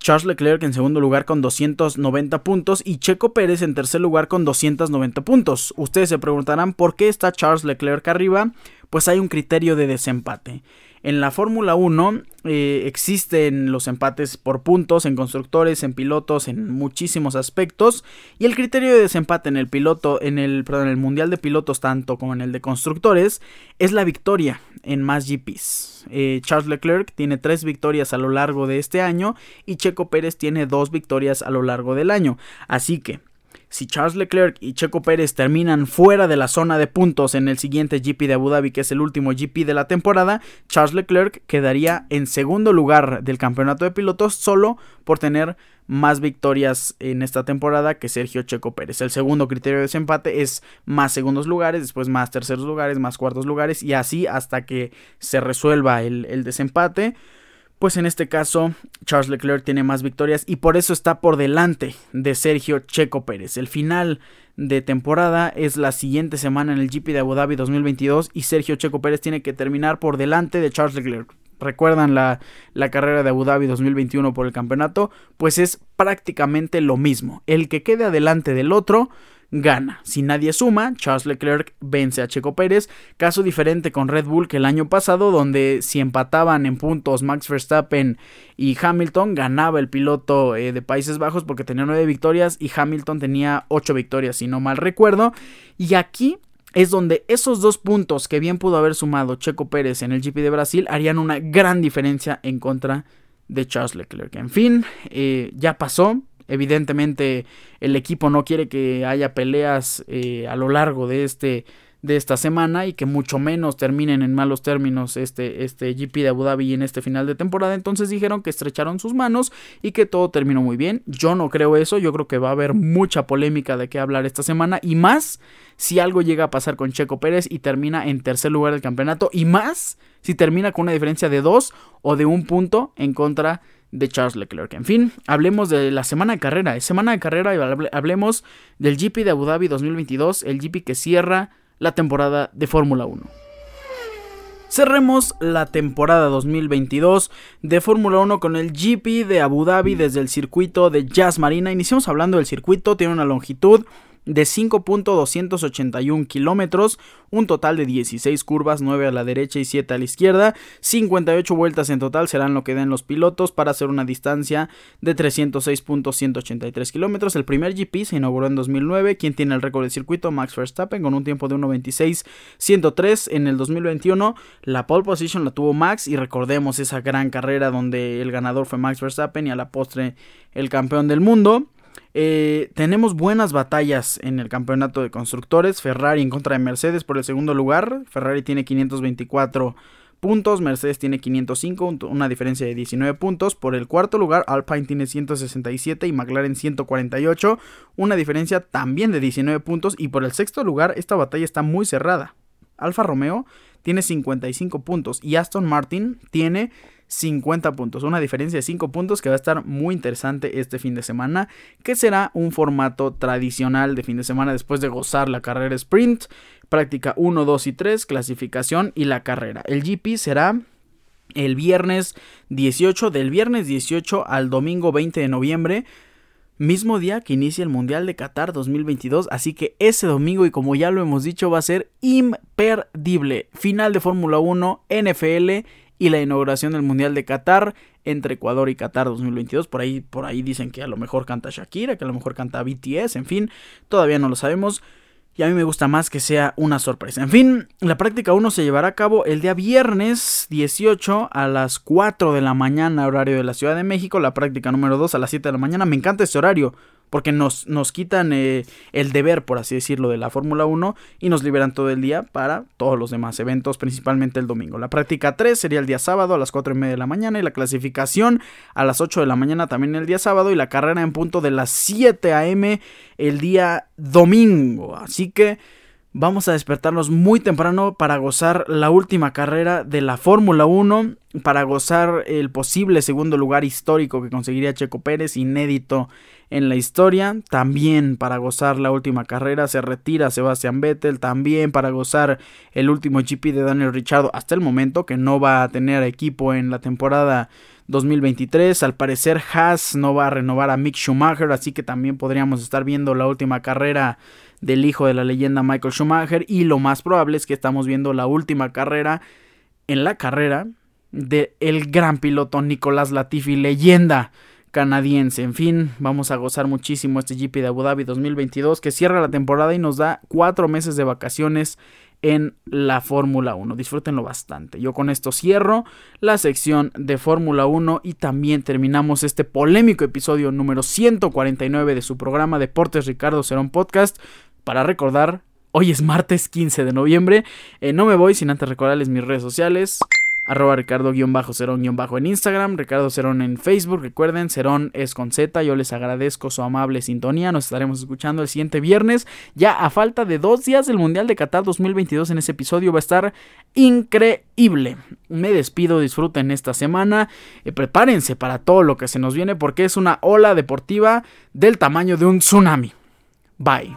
Charles Leclerc en segundo lugar con 290 puntos y Checo Pérez en tercer lugar con 290 puntos. Ustedes se preguntarán por qué está Charles Leclerc arriba. Pues hay un criterio de desempate. En la Fórmula 1 eh, existen los empates por puntos en constructores, en pilotos, en muchísimos aspectos. Y el criterio de desempate en el piloto, en el, perdón, en el mundial de pilotos, tanto como en el de constructores, es la victoria en más GPs. Eh, Charles Leclerc tiene tres victorias a lo largo de este año y Checo Pérez tiene dos victorias a lo largo del año. Así que si Charles Leclerc y Checo Pérez terminan fuera de la zona de puntos en el siguiente GP de Abu Dhabi, que es el último GP de la temporada, Charles Leclerc quedaría en segundo lugar del campeonato de pilotos solo por tener más victorias en esta temporada que Sergio Checo Pérez. El segundo criterio de desempate es más segundos lugares, después más terceros lugares, más cuartos lugares y así hasta que se resuelva el, el desempate pues en este caso Charles Leclerc tiene más victorias y por eso está por delante de Sergio Checo Pérez. El final de temporada es la siguiente semana en el GP de Abu Dhabi 2022 y Sergio Checo Pérez tiene que terminar por delante de Charles Leclerc. ¿Recuerdan la, la carrera de Abu Dhabi 2021 por el campeonato? Pues es prácticamente lo mismo. El que quede adelante del otro gana. Si nadie suma, Charles Leclerc vence a Checo Pérez, caso diferente con Red Bull que el año pasado, donde si empataban en puntos Max Verstappen y Hamilton, ganaba el piloto eh, de Países Bajos porque tenía nueve victorias y Hamilton tenía ocho victorias, si no mal recuerdo. Y aquí es donde esos dos puntos que bien pudo haber sumado Checo Pérez en el GP de Brasil harían una gran diferencia en contra de Charles Leclerc. En fin, eh, ya pasó, Evidentemente el equipo no quiere que haya peleas eh, a lo largo de este, de esta semana y que mucho menos terminen en malos términos este, este GP de Abu Dhabi en este final de temporada. Entonces dijeron que estrecharon sus manos y que todo terminó muy bien. Yo no creo eso, yo creo que va a haber mucha polémica de qué hablar esta semana y más si algo llega a pasar con Checo Pérez y termina en tercer lugar del campeonato y más si termina con una diferencia de dos o de un punto en contra de Charles Leclerc. En fin, hablemos de la semana de carrera. Es semana de carrera y hablemos del GP de Abu Dhabi 2022, el GP que cierra la temporada de Fórmula 1. Cerremos la temporada 2022 de Fórmula 1 con el GP de Abu Dhabi desde el circuito de Jazz Marina. Iniciamos hablando del circuito, tiene una longitud de 5.281 kilómetros, un total de 16 curvas, 9 a la derecha y 7 a la izquierda, 58 vueltas en total serán lo que den los pilotos para hacer una distancia de 306.183 kilómetros. El primer GP se inauguró en 2009, quien tiene el récord del circuito, Max Verstappen, con un tiempo de 1.26.103 en el 2021. La pole position la tuvo Max y recordemos esa gran carrera donde el ganador fue Max Verstappen y a la postre el campeón del mundo. Eh, tenemos buenas batallas en el campeonato de constructores. Ferrari en contra de Mercedes por el segundo lugar. Ferrari tiene 524 puntos, Mercedes tiene 505, una diferencia de 19 puntos. Por el cuarto lugar, Alpine tiene 167 y McLaren 148, una diferencia también de 19 puntos. Y por el sexto lugar, esta batalla está muy cerrada. Alfa Romeo tiene 55 puntos y Aston Martin tiene 50 puntos. Una diferencia de 5 puntos que va a estar muy interesante este fin de semana. Que será un formato tradicional de fin de semana después de gozar la carrera sprint. Práctica 1, 2 y 3, clasificación y la carrera. El GP será el viernes 18, del viernes 18 al domingo 20 de noviembre mismo día que inicia el Mundial de Qatar 2022, así que ese domingo y como ya lo hemos dicho va a ser imperdible. Final de Fórmula 1, NFL y la inauguración del Mundial de Qatar entre Ecuador y Qatar 2022. Por ahí, por ahí dicen que a lo mejor canta Shakira, que a lo mejor canta BTS, en fin, todavía no lo sabemos. Y a mí me gusta más que sea una sorpresa. En fin, la práctica 1 se llevará a cabo el día viernes 18 a las 4 de la mañana, horario de la Ciudad de México. La práctica número 2 a las 7 de la mañana. Me encanta este horario porque nos, nos quitan eh, el deber, por así decirlo, de la Fórmula 1 y nos liberan todo el día para todos los demás eventos, principalmente el domingo. La práctica 3 sería el día sábado a las 4 y media de la mañana y la clasificación a las 8 de la mañana también el día sábado y la carrera en punto de las 7 a.m. el día domingo. Así que... Vamos a despertarnos muy temprano para gozar la última carrera de la Fórmula 1, para gozar el posible segundo lugar histórico que conseguiría Checo Pérez, inédito en la historia. También para gozar la última carrera se retira Sebastian Vettel. También para gozar el último GP de Daniel Ricciardo hasta el momento que no va a tener equipo en la temporada 2023. Al parecer Haas no va a renovar a Mick Schumacher, así que también podríamos estar viendo la última carrera del hijo de la leyenda Michael Schumacher y lo más probable es que estamos viendo la última carrera en la carrera de el gran piloto Nicolás Latifi, leyenda canadiense. En fin, vamos a gozar muchísimo este GP de Abu Dhabi 2022 que cierra la temporada y nos da cuatro meses de vacaciones en la Fórmula 1. Disfrútenlo bastante. Yo con esto cierro la sección de Fórmula 1 y también terminamos este polémico episodio número 149 de su programa Deportes Ricardo Cerón Podcast. Para recordar, hoy es martes 15 de noviembre. Eh, no me voy sin antes recordarles mis redes sociales arroba ricardo-cerón- en Instagram, Ricardo Cerón en Facebook. Recuerden, Cerón es con Z. Yo les agradezco su amable sintonía. Nos estaremos escuchando el siguiente viernes. Ya a falta de dos días del Mundial de Qatar 2022 en ese episodio va a estar increíble. Me despido, disfruten esta semana. y prepárense para todo lo que se nos viene porque es una ola deportiva del tamaño de un tsunami. Bye.